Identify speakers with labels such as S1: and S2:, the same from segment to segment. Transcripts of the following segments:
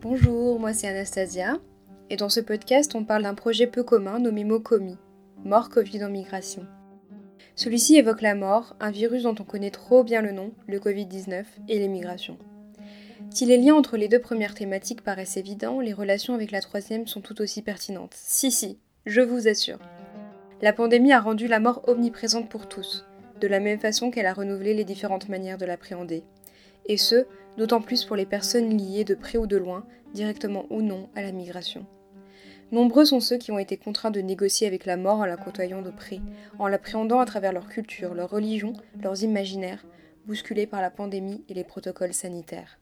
S1: Bonjour, moi c'est Anastasia, et dans ce podcast on parle d'un projet peu commun nommé MOCOMI, Mort Covid en migration. Celui-ci évoque la mort, un virus dont on connaît trop bien le nom, le Covid-19, et les migrations. Si les liens entre les deux premières thématiques paraissent évidents, les relations avec la troisième sont tout aussi pertinentes. Si, si, je vous assure. La pandémie a rendu la mort omniprésente pour tous, de la même façon qu'elle a renouvelé les différentes manières de l'appréhender. Et ce, d'autant plus pour les personnes liées de près ou de loin, directement ou non, à la migration. Nombreux sont ceux qui ont été contraints de négocier avec la mort en la côtoyant de près, en l'appréhendant à travers leur culture, leur religion, leurs imaginaires, bousculés par la pandémie et les protocoles sanitaires.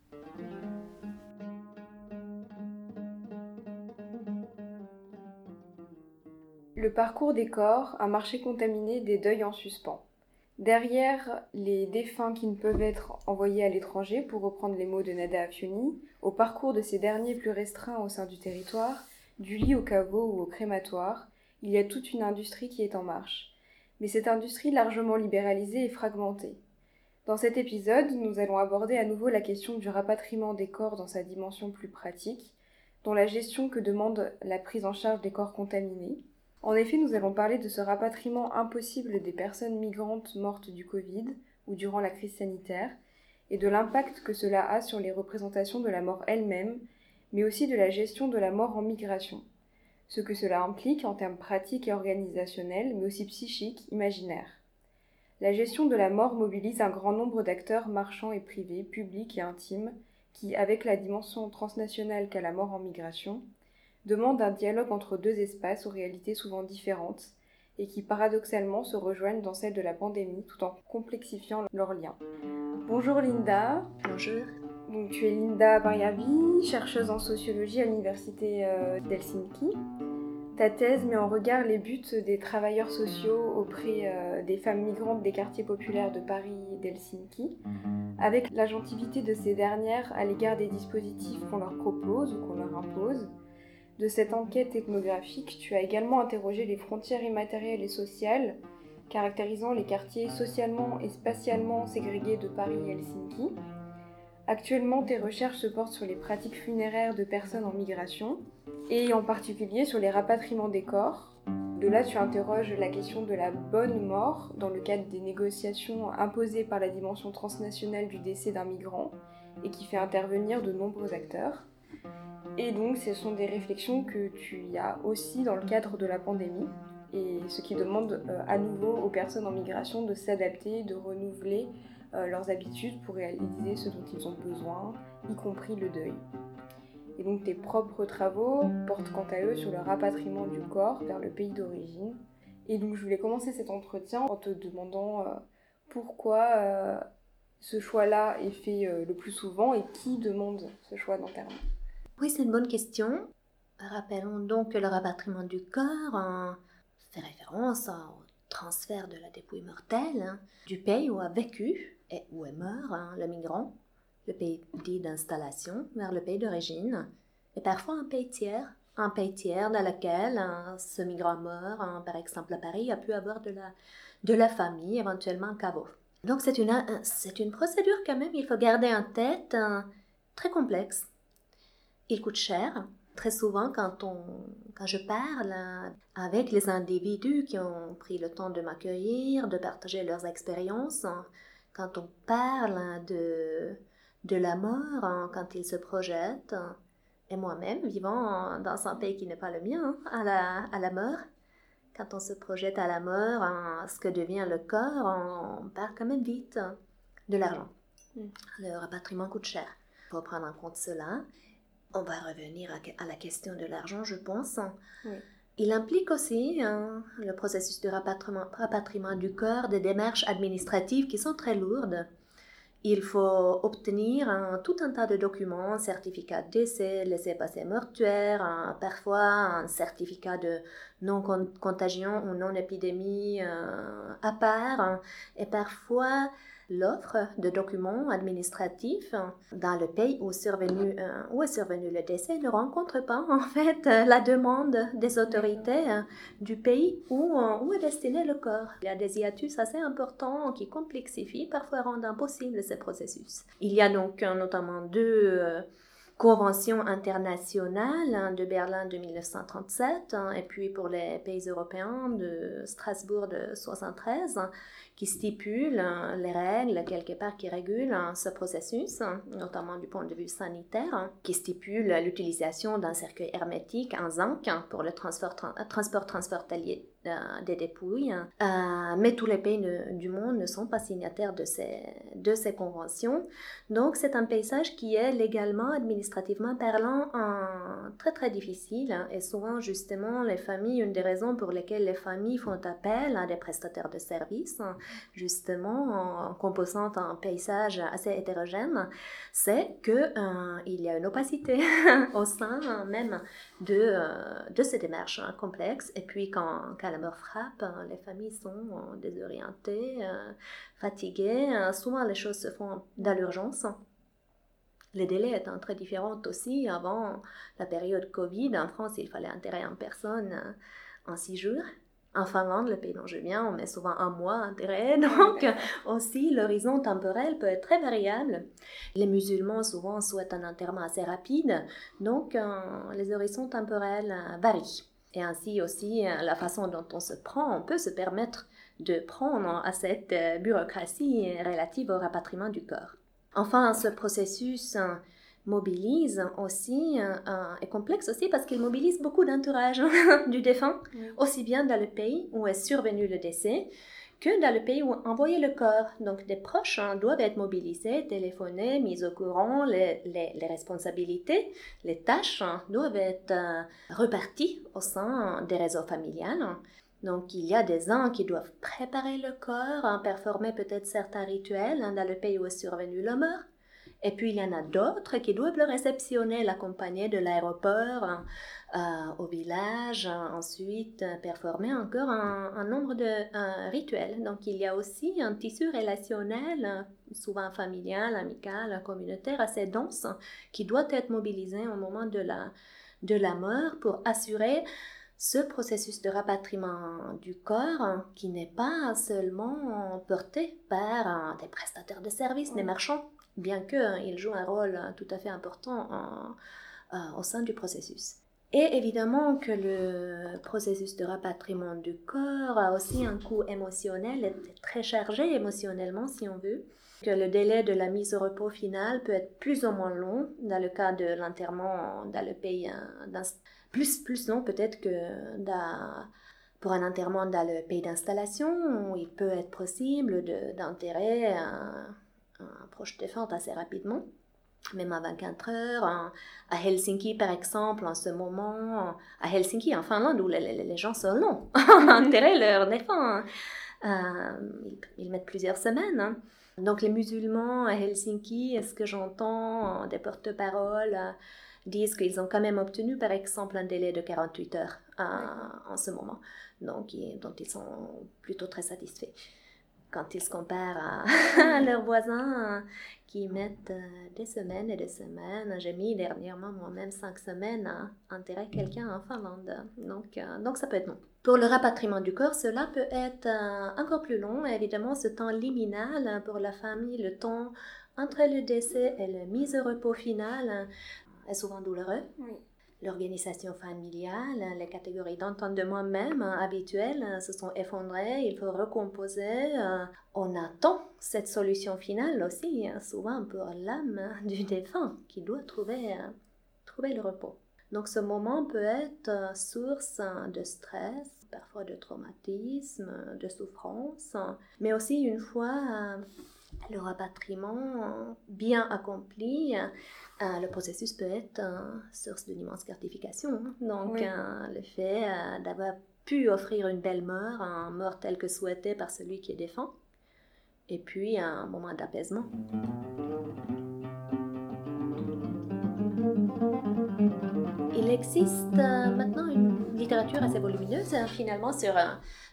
S1: Le parcours des corps, un marché contaminé des deuils en suspens. Derrière les défunts qui ne peuvent être envoyés à l'étranger, pour reprendre les mots de Nada Afioni, au parcours de ces derniers plus restreints au sein du territoire, du lit au caveau ou au crématoire, il y a toute une industrie qui est en marche. Mais cette industrie largement libéralisée et fragmentée. Dans cet épisode, nous allons aborder à nouveau la question du rapatriement des corps dans sa dimension plus pratique, dont la gestion que demande la prise en charge des corps contaminés, en effet, nous allons parler de ce rapatriement impossible des personnes migrantes mortes du Covid ou durant la crise sanitaire, et de l'impact que cela a sur les représentations de la mort elle-même, mais aussi de la gestion de la mort en migration. Ce que cela implique en termes pratiques et organisationnels, mais aussi psychiques, imaginaires. La gestion de la mort mobilise un grand nombre d'acteurs marchands et privés, publics et intimes, qui, avec la dimension transnationale qu'a la mort en migration, demande un dialogue entre deux espaces aux réalités souvent différentes et qui paradoxalement se rejoignent dans celle de la pandémie tout en complexifiant leurs liens. Bonjour Linda.
S2: Bonjour.
S1: Donc, tu es Linda Bariavi, chercheuse en sociologie à l'université euh, d'Helsinki. Ta thèse met en regard les buts des travailleurs sociaux auprès euh, des femmes migrantes des quartiers populaires de Paris et d'Helsinki, avec l'agentivité de ces dernières à l'égard des dispositifs qu'on leur propose ou qu'on leur impose, de cette enquête ethnographique, tu as également interrogé les frontières immatérielles et sociales caractérisant les quartiers socialement et spatialement ségrégés de Paris et Helsinki. Actuellement, tes recherches se portent sur les pratiques funéraires de personnes en migration, et en particulier sur les rapatriements des corps. De là, tu interroges la question de la bonne mort dans le cadre des négociations imposées par la dimension transnationale du décès d'un migrant, et qui fait intervenir de nombreux acteurs. Et donc, ce sont des réflexions que tu as aussi dans le cadre de la pandémie, et ce qui demande euh, à nouveau aux personnes en migration de s'adapter, de renouveler euh, leurs habitudes pour réaliser ce dont ils ont besoin, y compris le deuil. Et donc, tes propres travaux portent quant à eux sur le rapatriement du corps vers le pays d'origine. Et donc, je voulais commencer cet entretien en te demandant euh, pourquoi ce choix-là est fait le plus souvent et qui demande ce choix d'enterrement?
S2: Oui, c'est une bonne question. Rappelons donc que le rapatriement du corps fait référence au transfert de la dépouille mortelle hein, du pays où a vécu et où est mort hein, le migrant, le pays dit d'installation, vers le pays d'origine, et parfois un pays tiers, un pays tiers dans lequel hein, ce migrant mort, par exemple à Paris, a pu avoir de la, de la famille, éventuellement un caveau. Donc c'est une, c'est une procédure quand même, il faut garder en tête, très complexe il coûte cher. Très souvent, quand, on, quand je parle avec les individus qui ont pris le temps de m'accueillir, de partager leurs expériences, quand on parle de, de la mort, quand ils se projettent, et moi-même, vivant dans un pays qui n'est pas le mien, à la, à la mort, quand on se projette à la mort, ce que devient le corps, on part quand même vite de l'argent. Mm. Le rapatriement coûte cher. Il faut prendre en compte cela. On va revenir à, la question de l'argent, je pense. Il implique aussi hein, le processus de rapatriement, du corps des démarches administratives qui sont très lourdes. Il faut obtenir tout un tas de documents, certificat de décès, laissez-passer mortuaire, parfois un certificat de non-contagion ou non-épidémie euh, à part, et parfois l'offre de documents administratifs dans le pays où, survenu, euh, où est survenu le décès ne rencontre pas en fait la demande des autorités euh, du pays où, euh, où est destiné le corps. Il y a des hiatus assez importants qui complexifient, parfois rendent impossible ce processus. Il y a donc notamment deux Convention internationale hein, de Berlin de 1937 hein, et puis pour les pays européens de Strasbourg de 1973 qui stipule hein, les règles, quelque part qui régulent hein, ce processus, hein, notamment du point de vue sanitaire, qui stipule l'utilisation d'un cercueil hermétique en zinc pour le transport, transport transfrontalier des dépouilles. Euh, mais tous les pays du monde ne sont pas signataires de ces, de ces conventions. Donc c'est un paysage qui est légalement, administrativement parlant, très très difficile. Et souvent justement les familles, une des raisons pour lesquelles les familles font appel à des prestataires de services, justement en composant un paysage assez hétérogène, c'est qu'il euh, y a une opacité au sein même de, de ces démarches complexes. Et puis quand frappe, hein, les familles sont euh, désorientées, euh, fatiguées. Euh, souvent, les choses se font dans l'urgence. Les délais étant très différents aussi. Avant la période Covid, en France, il fallait enterrer en personne en six jours. En Finlande, le pays dont je viens, on met souvent un mois enterrer. Donc, aussi, l'horizon temporel peut être très variable. Les musulmans, souvent, souhaitent un enterrement assez rapide. Donc, les horizons temporels varient. Et ainsi aussi, euh, la façon dont on se prend, on peut se permettre de prendre à cette euh, bureaucratie relative au rapatriement du corps. Enfin, ce processus euh, mobilise aussi, est complexe aussi parce qu'il mobilise beaucoup d'entourage du défunt, aussi bien dans le pays où est survenu le décès que dans le pays où envoyer le corps. Donc des proches hein, doivent être mobilisés, téléphonés, mis au courant, les, les, responsabilités, les tâches hein, doivent être euh, reparties au sein des réseaux familiales. Donc il y a des uns qui doivent préparer le corps, hein, performer peut-être certains rituels dans le pays où est survenu la mort. Et puis il y en a d'autres qui doivent le réceptionner, l'accompagner de l'aéroport au village, ensuite euh, performer encore un, nombre de rituels. Donc il y a aussi un tissu relationnel, souvent familial, amical, communautaire, assez dense, qui doit être mobilisé au moment de la, de la mort pour assurer ce processus de rapatriement du corps qui n'est pas seulement porté par euh, des prestataires de services, des marchands, bien qu'il hein, joue un rôle tout à fait important euh, au sein du processus. Et évidemment que le processus de rapatriement du corps a aussi un coût émotionnel, est très chargé émotionnellement si on veut, que le délai de la mise au repos final peut être plus ou moins long dans le cas de l'enterrement dans le pays, euh, plus, plus long peut-être que dans, pour un enterrement dans le pays d'installation, où il peut être possible d'enterrer un un proche défunt assez rapidement, même à 24 heures. À Helsinki, par exemple, en ce moment, à Helsinki, en Finlande, où les, gens sont longs à enterrer leurs défunts. Euh, ils, mettent plusieurs semaines. Hein. Donc les musulmans à Helsinki, est-ce que j'entends des porte-paroles euh, disent qu'ils ont quand même obtenu, par exemple, un délai de 48 heures euh, en ce moment, donc dont ils sont plutôt très satisfaits quand ils se comparent à, leurs voisins qui mettent euh, des semaines et des semaines. J'ai mis dernièrement moi-même cinq semaines à enterrer quelqu'un en Finlande. Donc, euh, donc ça peut être long. Pour le rapatriement du corps, cela peut être euh, encore plus long. Évidemment, ce temps liminal pour la famille, le temps entre le décès et la mise au repos final est souvent douloureux. Oui l'organisation familiale, les catégories d'entendement même hein, habituelles hein, se sont effondrées, il faut recomposer. On attend cette solution finale aussi, hein, souvent pour l'âme du défunt qui doit trouver, trouver le repos. Donc ce moment peut être euh, source de stress, parfois de traumatisme, de souffrance, mais aussi une fois le rapatriement bien accompli, euh, le processus peut être une source d'une immense gratification. Hein. Donc, euh, le fait euh, d'avoir pu offrir une belle mort, un mort tel que souhaité par celui qui est défunt, et puis un moment d'apaisement. Il existe maintenant une littérature assez volumineuse finalement sur,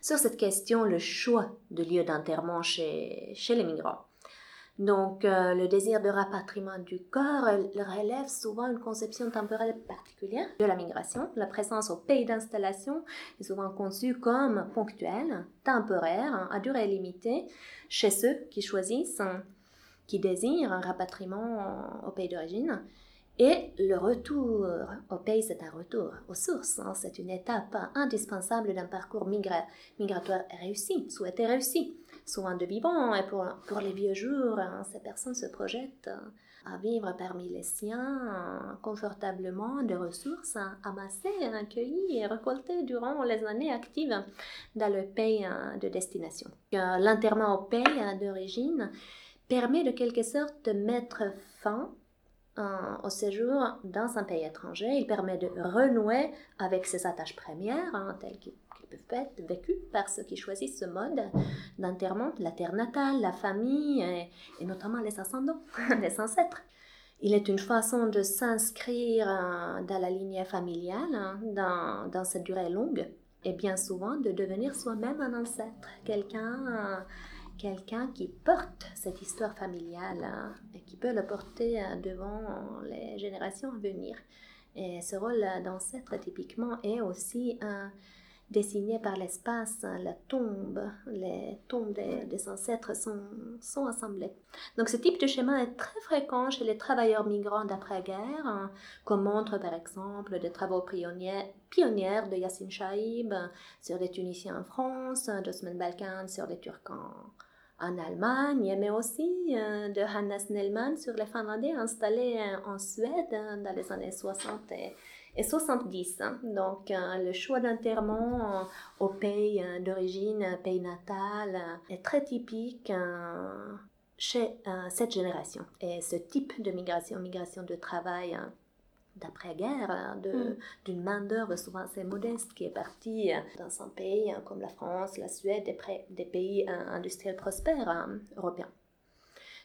S2: sur cette question, le choix de lieu d'enterrement chez, chez les migrants. Donc, euh, le désir de rapatriement du corps relève souvent une conception temporelle particulière de la migration. La présence au pays d'installation est souvent conçue comme ponctuelle, temporaire, à durée limitée, chez ceux qui choisissent, qui désirent un rapatriement au pays d'origine. Et le retour au pays, c'est un retour aux sources. Hein. C'est une étape indispensable d'un parcours migratoire réussi, souhaité réussi. Souvent de vivants, et pour, les vieux jours, hein, ces personnes se projettent à vivre parmi les siens confortablement des ressources amassées, accueillies et récoltées durant les années actives dans le pays de destination. L'enterrement au pays d'origine permet de quelque sorte de mettre fin au séjour dans un pays étranger. Il permet de renouer avec ses attaches premières, hein, telles qu'ils peuvent être vécues par ceux qui choisissent ce mode d'enterrement, la terre natale, la famille et, notamment les ascendants, les ancêtres. Il est une façon de s'inscrire euh, dans la lignée familiale, hein, dans, cette durée longue, et bien souvent de devenir soi-même un ancêtre, quelqu'un quelqu'un qui porte cette histoire familiale hein, et qui peut la porter euh, devant les générations à venir. Et ce rôle d'ancêtre, typiquement, est aussi un dessiné par l'espace, la tombe, les tombes des, ancêtres sont, sont, assemblées. Donc ce type de schéma est très fréquent chez les travailleurs migrants d'après-guerre, hein, comme montre par exemple des travaux pionniers, pionnières de Yassine Chaïb sur les Tunisiens en France, d'Osman Balkan sur les Turcs en, Allemagne, mais aussi euh, de Hannes Snellman sur les Finlandais installés en Suède dans les années 60 et et 70. Hein. Donc, euh, le choix d'enterrement euh, au pays euh, d'origine, pays natal, est très typique chez cette génération. Et ce type de migration, migration de travail d'après-guerre, hein, mm. d'une main-d'œuvre souvent assez modeste qui est partie dans un pays comme la France, la Suède, des, des pays industriels prospères européens.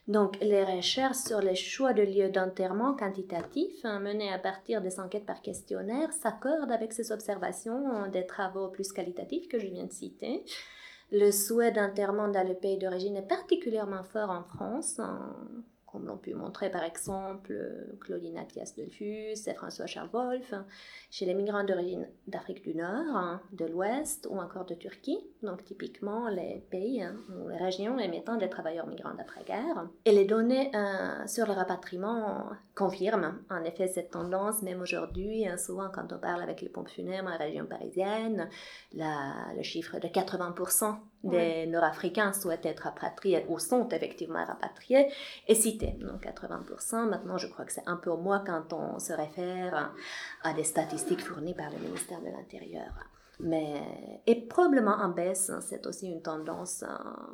S2: Donc, les recherches sur les choix de lieux d'enterrement quantitatifs hein, menées à partir des enquêtes par questionnaire s'accordent avec ces observations des travaux plus qualitatifs que je viens de citer. Le souhait d'enterrement dans le pays d'origine est particulièrement fort en France, comme l'ont pu montrer par exemple Claudine Athias Delfus et François Charles chez les migrants d'origine d'Afrique du Nord, hein, de l'Ouest ou encore de Turquie, donc typiquement les pays hein, ou les régions émettant des travailleurs migrants d'après-guerre. Et les données euh, sur le rapatriement confirment en effet cette tendance, même aujourd'hui, hein, souvent quand on parle avec les pompes funèbres en région parisienne, le chiffre de 80% des Nord-Africains souhaitent être rapatriés ou sont effectivement rapatriés est cité. Donc 80%, maintenant je crois que c'est un peu moins quand on se réfère à des statistiques fournies par le ministère de l'Intérieur. Mais, et probablement en baisse, c'est aussi une tendance,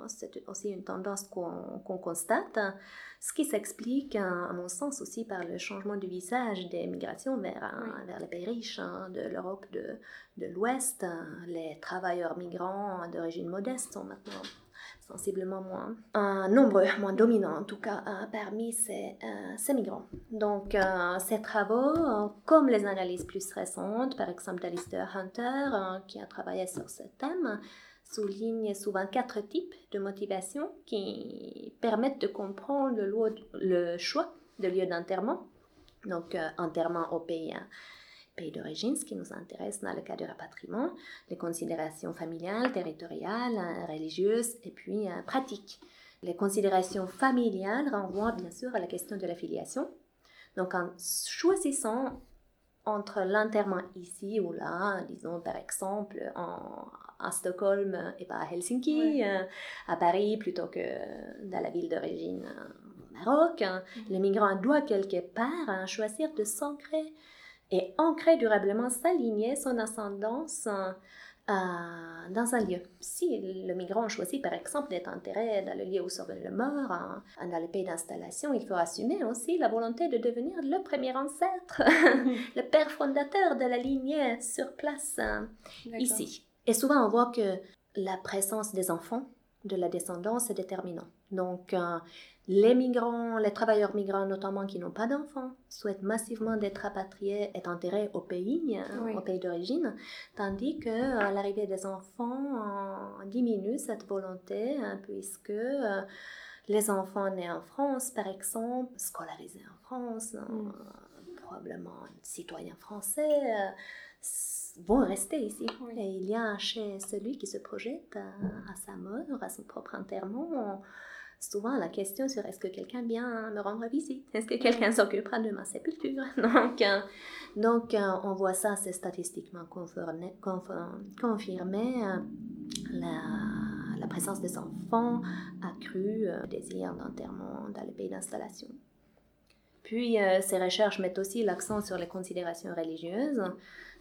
S2: c'est aussi une tendance qu'on constate, ce qui s'explique, à mon sens, aussi par le changement du visage des migrations vers, vers les pays riches hein, de l'Europe de, de l'Ouest. Les travailleurs migrants d'origine modeste sont maintenant sensiblement moins, un nombre moins dominant en tout cas euh, parmi ces, euh, ces, migrants. Donc euh, ces travaux, comme les analyses plus récentes, par exemple d'Alistair Hunter, qui a travaillé sur ce thème, soulignent souvent quatre types de motivations qui permettent de comprendre le, le choix de lieu d'enterrement. Donc enterrement au pays pays d'origine, ce qui nous intéresse dans le cas du rapatriement, les considérations familiales, territoriales, euh, religieuses et puis euh, pratiques. Les considérations familiales renvoient bien sûr à la question de la filiation. Donc en choisissant entre l'enterrement ici ou là, disons par exemple en, à Stockholm et pas à Helsinki, euh, à Paris plutôt que dans la ville d'origine au Maroc, mm-hmm. le migrant doit quelque part hein, choisir de s'ancrer et ancrer durablement s'aligner son ascendance euh, dans un lieu. Si le migrant choisit par exemple d'être enterré dans le lieu où survient le mort, dans le pays d'installation, il faut assumer aussi la volonté de devenir le premier ancêtre, le père fondateur de la lignée sur place euh, ici. Et souvent on voit que la présence des enfants de la descendance est déterminante. Donc, euh, les migrants, les travailleurs migrants notamment qui n'ont pas d'enfants, souhaitent massivement d'être rapatriés et enterrés au pays, euh, au pays d'origine, tandis que euh, l'arrivée des enfants diminue cette volonté, hein, puisque euh, les enfants nés en France, par exemple, scolarisés en France, mm. probablement citoyens français, vont rester ici. Et il y a chez celui qui se projette à, à sa mort, à son propre enterrement, souvent la question sur est-ce que quelqu'un vient me rendre visite, est-ce que quelqu'un s'occupera de ma sépulture? Donc, euh, donc euh, on voit ça, c'est statistiquement confirmé, confirmé la, la, présence des enfants accrue, le désir d'enterrement dans les pays d'installation. Puis ces recherches mettent aussi l'accent sur les considérations religieuses,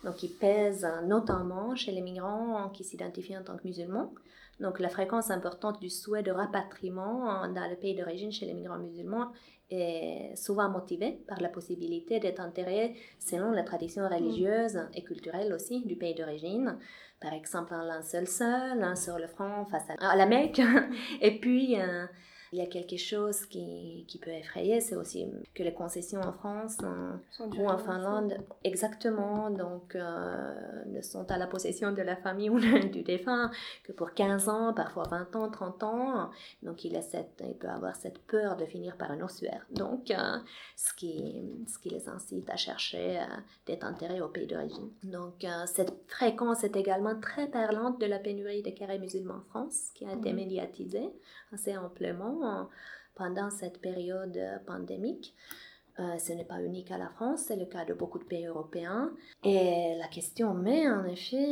S2: donc qui pèsent notamment chez les migrants qui s'identifient en tant que musulmans. Donc la fréquence importante du souhait de rapatriement dans le pays d'origine chez les migrants musulmans est souvent motivée par la possibilité d'être enterré selon les traditions religieuses et culturelles aussi du pays d'origine. Par exemple, un linceul seul, un sur le front face à la Mecque, et puis euh, il y a quelque chose qui, qui peut effrayer, c'est aussi que les concessions en France ou en Finlande, exactement, donc euh, ne sont à la possession de la famille ou du défunt que pour 15 ans, parfois 20 ans, 30 ans. Donc il, a cette, il peut avoir cette peur de finir par un ossuaire. Donc euh, ce, qui, ce qui les incite à chercher euh, d'être enterrés au pays d'origine. Donc cette fréquence est également très parlante de la pénurie des carrés musulmans en France, qui a été mhm. médiatisée assez amplement pendant cette période pandémique. Euh, ce n'est pas unique à la France, c'est le cas de beaucoup de pays européens. Et la question met en effet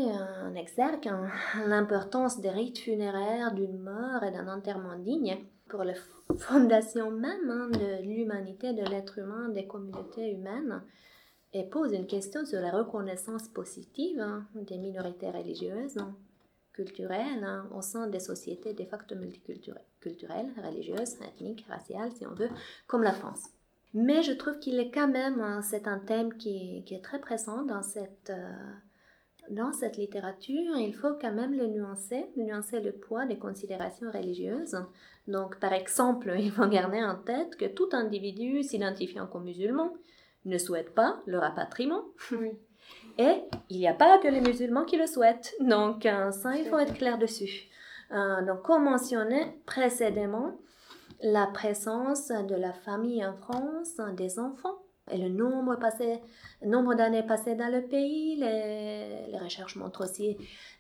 S2: en exergue l'importance des rites funéraires, d'une mort et d'un enterrement digne pour les fondations même hein, de l'humanité, de l'être humain, des communautés humaines, et pose une question sur la reconnaissance positive hein, des minorités religieuses culturelle hein, au sein des sociétés de facto multiculturelles, religieuses, ethniques, raciales, si on veut, comme la France. Mais je trouve qu'il est quand même, hein, c'est un thème qui, est très présent dans cette, euh, dans cette littérature. Il faut quand même le nuancer, nuancer le poids des considérations religieuses. Donc, par exemple, il faut garder en tête que tout individu s'identifiant comme musulman ne souhaite pas le rapatriement. Et il n'y a pas que les musulmans qui le souhaitent. Donc, euh, ça, il faut être clair dessus. Euh, donc, comme mentionné précédemment, la présence de la famille en France, des enfants, et le nombre, d'années passées dans le pays, les, recherches montrent aussi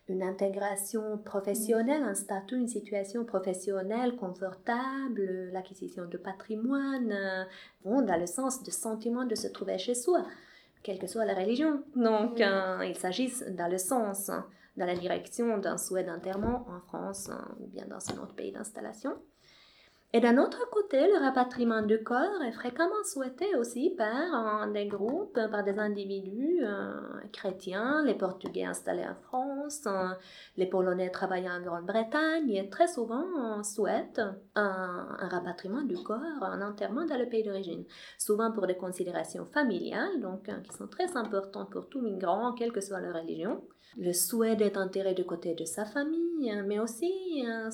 S2: une intégration professionnelle, un statut, une situation professionnelle confortable, l'acquisition de patrimoine, euh, vont dans le sens de sentiment de se trouver chez soi quelle que soit la religion. Donc, euh, il s'agit dans le sens, dans la direction d'un souhait d'enterrement en France ou bien dans un autre pays d'installation. Et d'un autre côté, le rapatriement du corps est fréquemment souhaité aussi par des groupes, par des individus euh, chrétiens, les Portugais installés en France, les Polonais travaillant en Grande-Bretagne, et très souvent on souhaite un, rapatriement du corps, un enterrement dans le pays d'origine, souvent pour des considérations familiales, donc euh, qui sont très importantes pour tout migrant, quelle que soit leur religion. Le souhait d'être enterré du côté de sa famille, mais aussi euh,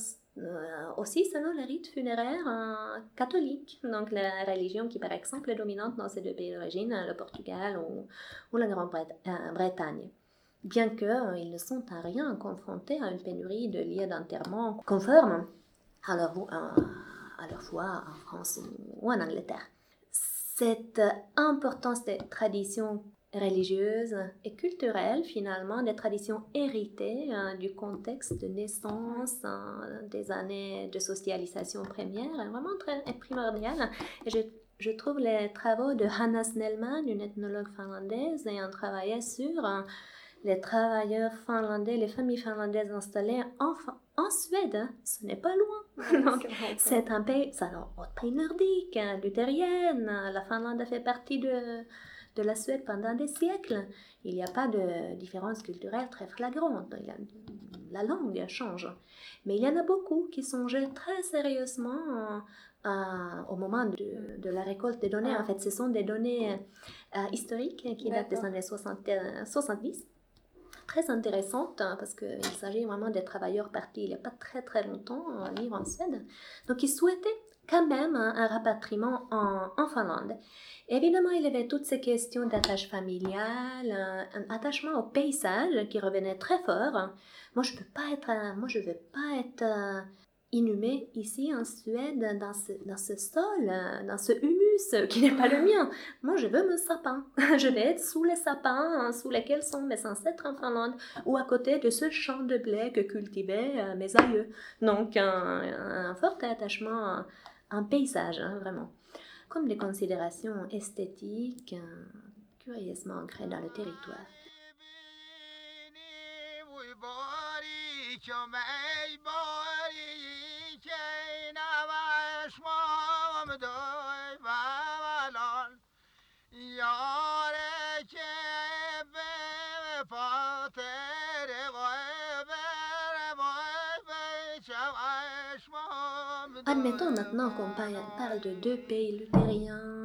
S2: aussi selon les rites funéraires euh, catholiques, donc la religion qui par exemple est dominante dans ces deux pays d'origine, le Portugal ou, la Grande-Bretagne. Bien qu'ils ne sont à rien confrontés à une pénurie de lieux d'enterrement conformes à leur, à leur foi en France ou en Angleterre. Cette importance des traditions religieuses et culturelles finalement, des traditions héritées hein, du contexte de naissance, hein, des années de socialisation première, vraiment très primordial. Et je, je, trouve les travaux de Hanna Snellman, une ethnologue finlandaise, ayant travaillé sur hein, les travailleurs finlandais, les familles finlandaises installées en, en Suède, ce n'est pas loin. C'est un pays, c'est un pays nordique, luthérienne. La Finlande fait partie de de la Suède pendant des siècles. Il n'y a pas de différence culturelle très flagrante. La langue change. Mais il y en a beaucoup qui songeaient très sérieusement au moment de, la récolte des données. En fait, ce sont des données euh, historiques qui datent des années 70 euh, très intéressantes hein, parce qu'il s'agit vraiment des travailleurs partis il n'y a pas très très longtemps à vivre en Suède. Donc ils souhaitaient quand même un rapatriement en, Finlande. Évidemment, il y avait toutes ces questions d'attache familiale, un, attachement au paysage qui revenait très fort. Moi, je peux pas être, moi, je veux pas être euh, inhumé ici en Suède dans ce, dans ce sol, dans ce humus qui n'est pas le mien. Moi, je veux mon sapin. Je vais être sous les sapins hein, sous lesquels sont mes ancêtres en Finlande ou à côté de ce champ de blé que cultivaient euh, mes aïeux. Donc, un, fort attachement un paysage, hein, vraiment. Comme des considérations esthétiques curieusement ancrées dans le territoire. Admettons maintenant qu'on parle de deux pays luthériens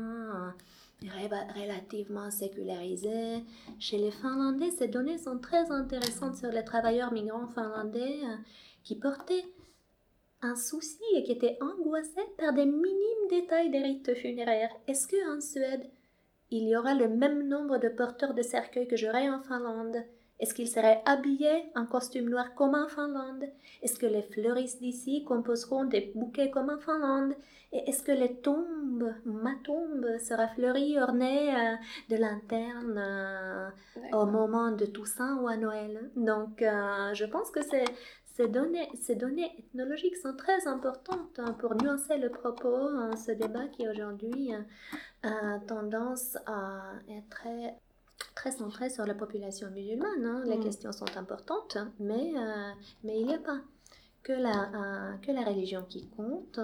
S2: relativement sécularisés. Chez les Finlandais, ces données sont très intéressantes sur les travailleurs migrants finlandais euh, qui portaient un souci et qui étaient angoissés par des minimes détails des rites funéraires. Est-ce qu'en Suède, il y aura le même nombre de porteurs de cercueils que j'aurai en Finlande? Est-ce qu'ils seraient habillés en costume noir comme en Finlande? Est-ce que les fleuristes d'ici composeront des bouquets comme en Finlande? Et est-ce que les tombes, ma tombe, sera fleurie, ornée euh, de lanternes euh, au moment de Toussaint ou à Noël? Donc, euh, je pense que ces, ces données, ces données ethnologiques sont très importantes hein, pour nuancer le propos, hein, ce débat qui aujourd'hui a tendance à être très très centré sur la population musulmane. Hein. Les mm. questions sont importantes, mais, euh, mais il n'y a pas que la, euh, que la religion qui compte,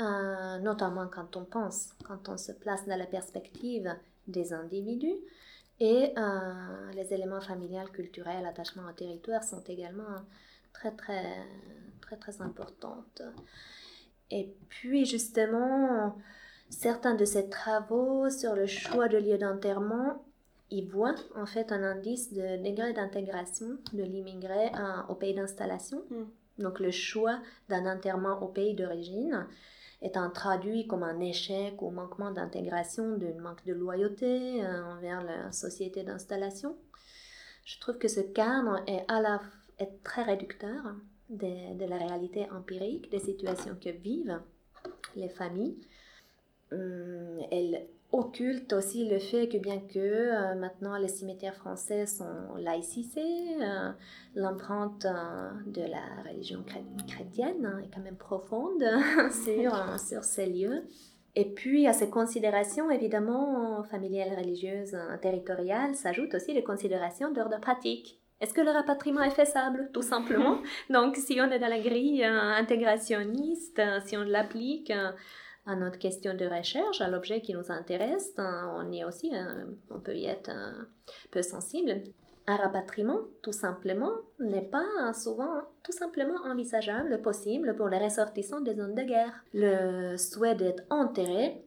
S2: euh, notamment quand on pense, quand on se place dans la perspective des individus. Et les éléments familiaux, culturels, attachement au territoire sont également très, très, très, très importants. Et puis, justement, certains de ces travaux sur le choix de lieu d'enterrement il voit en fait un indice de degré d'intégration de l'immigré au pays d'installation. Hmm. Donc le choix d'un enterrement au pays d'origine étant traduit comme un échec ou manquement d'intégration, d'un manque de loyauté euh, envers la société d'installation. Je trouve que ce cadre est, à la, est très réducteur de, de, la réalité empirique des situations que vivent les familles. Hum, elle occulte aussi le fait que bien que euh, maintenant les cimetières français sont laïcisés, euh, l'empreinte euh, de la religion chrétienne hein, est quand même profonde sur, sur ces lieux. Et puis à ces considérations évidemment familiales, religieuses, territoriales, s'ajoutent aussi les considérations d'ordre pratique. Est-ce que le rapatriement est faisable Tout simplement? Donc si on est dans la grille intégrationniste, si on l'applique à notre question de recherche, à l'objet qui nous intéresse, hein, on est aussi, hein, on peut y être un peu sensible. Un rapatriement, tout simplement, n'est pas souvent tout simplement envisageable, possible pour les ressortissants des zones de guerre. Le souhait d'être enterré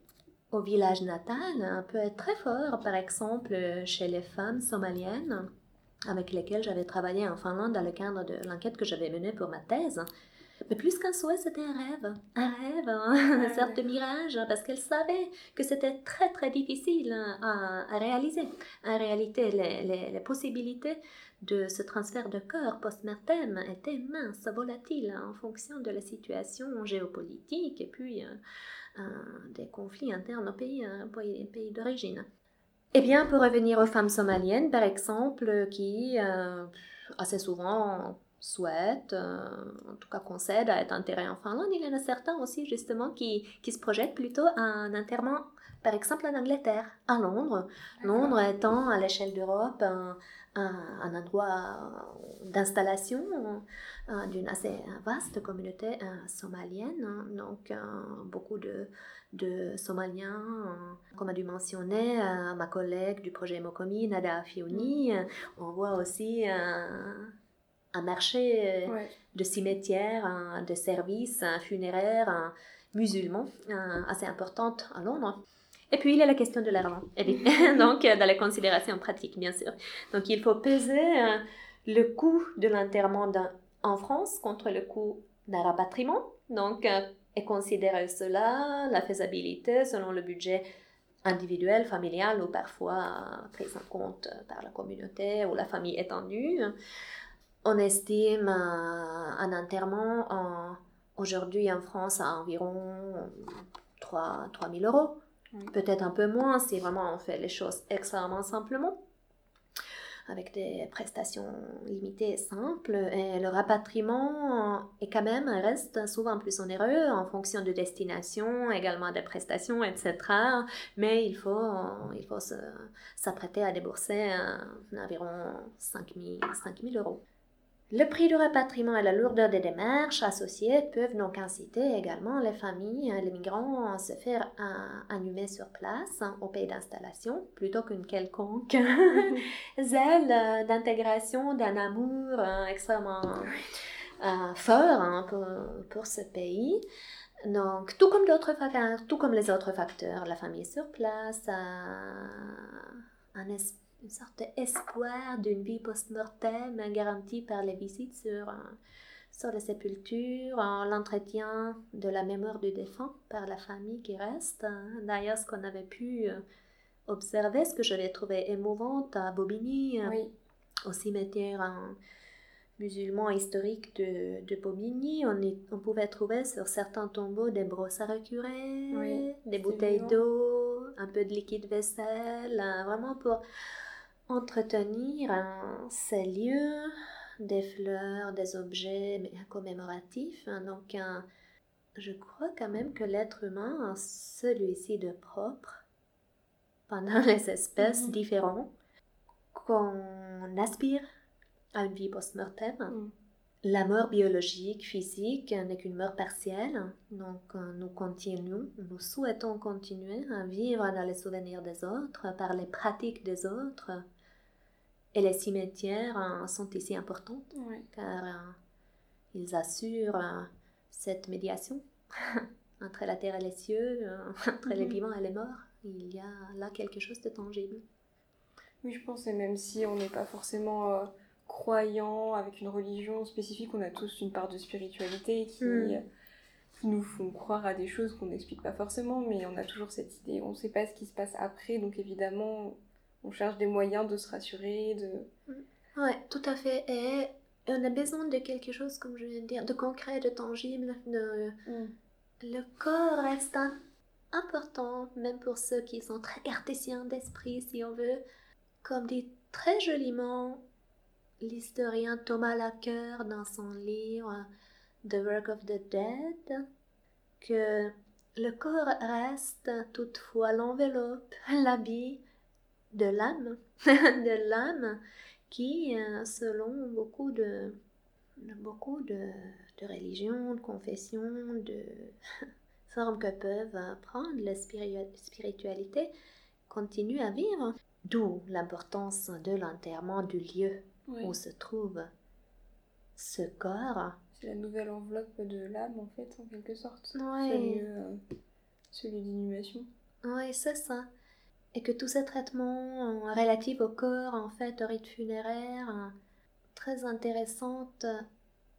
S2: au village natal peut être très fort, par exemple chez les femmes somaliennes avec lesquelles j'avais travaillé en Finlande dans le cadre de l'enquête que j'avais menée pour ma thèse. Mais plus qu'un souhait, c'était un rêve. Un rêve, hein, une sorte de mirage, parce qu'elle savait que c'était très très difficile à, à, réaliser. En réalité, les, les, les, possibilités de ce transfert de corps post-mortem étaient minces, volatiles, en fonction de la situation géopolitique et puis euh, euh, des conflits internes au pays, euh, pays d'origine. Eh bien, pour revenir aux femmes somaliennes, par exemple, qui assez souvent souhaitent, euh, en tout cas concèdent à être enterrés en Finlande. Il y en a certains aussi justement qui, qui se projettent plutôt un enterrement, par exemple en Angleterre, à Londres. Londres étant à l'échelle d'Europe un, un, endroit d'installation euh, d'une assez vaste communauté euh, somalienne. Donc beaucoup de, de Somaliens, comme a dû mentionner ma collègue du projet Mokomi, Nada Fioni. Mm. On voit aussi un marché euh, de cimetières, de services funéraires musulmans assez importante à Londres. Et puis, il y a la question de l'argent, donc dans les considérations pratiques, bien sûr. Donc, il faut peser euh, le coût de l'enterrement en France contre le coût d'un rapatriement. Donc, euh, et considérer cela, la faisabilité selon le budget individuel, familial ou parfois pris en compte par la communauté ou la famille étendue on estime un enterrement aujourd'hui en France à environ 3, 000 euros. Peut-être un peu moins si vraiment on fait les choses extrêmement simplement avec des prestations limitées et simples. Et le rapatriement est quand même reste souvent plus onéreux en fonction de destination, également des prestations, etc. Mais il faut, il faut s'apprêter à débourser environ 5 000 euros. Le prix du rapatriement et la lourdeur des démarches associées peuvent donc inciter également les familles, les migrants à se faire animer sur place hein, au pays d'installation plutôt qu'une quelconque zèle d'intégration, d'un amour euh, extrêmement euh, fort hein, pour, ce pays. Donc, tout comme d'autres facteurs, tout comme les autres facteurs, la famille sur place, un esprit une sorte d'espoir d'une vie post-mortem garantie par les visites sur, euh, sur les sépultures, l'entretien de la mémoire du défunt par la famille qui reste. D'ailleurs, ce qu'on avait pu euh, observer, ce que j'avais trouvé émouvant à Bobigny, euh, au cimetière musulman historique de, de Bobigny, on, on, pouvait trouver sur certains tombeaux des brosses à recurer, des bouteilles d'eau, un peu de liquide vaisselle, vraiment pour entretenir ces lieux, des fleurs, des objets commémoratifs. Hein, donc, je crois quand même que l'être humain a celui-ci de propre pendant les espèces mhm. différentes qu'on aspire à une vie post-mortem. Mhm. La mort biologique, physique n'est qu'une mort partielle, donc euh, nous continuons, nous souhaitons continuer à vivre dans les souvenirs des autres, par les pratiques des autres, et les cimetières sont ici importants car euh, ils assurent euh, cette médiation entre la terre et les cieux, euh, entre les mhm. vivants et les morts. Il y a là quelque chose de tangible.
S1: Oui, je pense, et même si on n'est pas forcément croyant avec une religion spécifique, on a tous une part de spiritualité qui, hmm. qui nous font croire à des choses qu'on n'explique pas forcément, mais on a toujours cette idée, on ne sait pas ce qui se passe après, donc évidemment, on cherche des moyens de se rassurer, de...
S2: Ouais, tout à fait. Et on a besoin de quelque chose, comme je viens de dire, de concret, de tangible. De... Mm. Le corps reste important, même pour ceux qui sont très cartésiens d'esprit, si on veut. Comme dit très joliment l'historien Thomas Lacker dans son livre The Work of the Dead, que le corps reste toutefois l'enveloppe, l'habit de l'âme, de l'âme qui, euh, selon beaucoup de, beaucoup de, de religions, de confessions, de formes que peuvent prendre la spiritualité, continue à vivre. D'où l'importance de l'enterrement du lieu où se trouve ce corps.
S1: C'est la nouvelle enveloppe de l'âme, en fait, en quelque sorte. Ouais. Euh, celui d'inhumation.
S2: Oui, c'est ça et que tous ces traitements euh, relatifs au corps, en fait, au rite funéraire, euh, très intéressantes,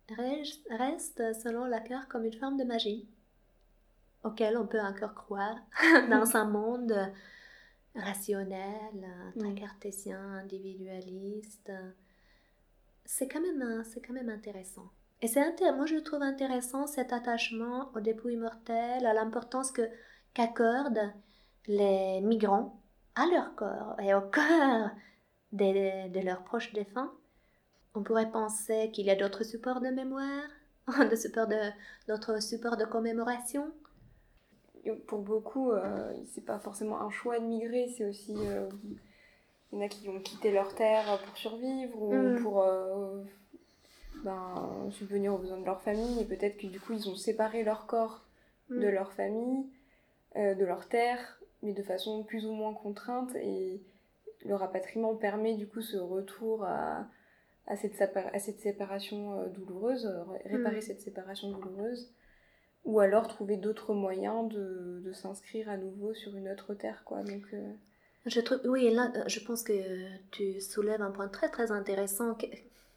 S2: restent, selon Lacan, comme une forme de magie, auquel on peut encore croire dans un monde rationnel, très cartésien, individualiste. C'est quand même, c'est quand même intéressant. Et c'est moi je trouve intéressant cet attachement au dépouille mortel, à l'importance que qu'accordent les migrants à leur corps et au cœur de, leurs proches défunts. On pourrait penser qu'il y a d'autres supports de mémoire, de supports de, d'autres supports de commémoration.
S1: Pour beaucoup, euh, c'est pas forcément un choix de migrer, c'est aussi. Euh, il y en a qui ont quitté leur terre pour survivre ou mm. pour euh, ben, subvenir aux besoins de leur famille. Et peut-être que du coup, ils ont séparé leur corps de mm. leur famille, de leur terre, mais de façon plus ou moins contrainte. Et le rapatriement permet du coup ce retour à, à, cette, à cette séparation euh, douloureuse, réparer mm. cette séparation douloureuse, ou alors trouver d'autres moyens de, de s'inscrire à nouveau sur une autre terre. Quoi. Donc, euh,
S2: je trouve, oui, là, euh, je pense que tu soulèves un point très très intéressant,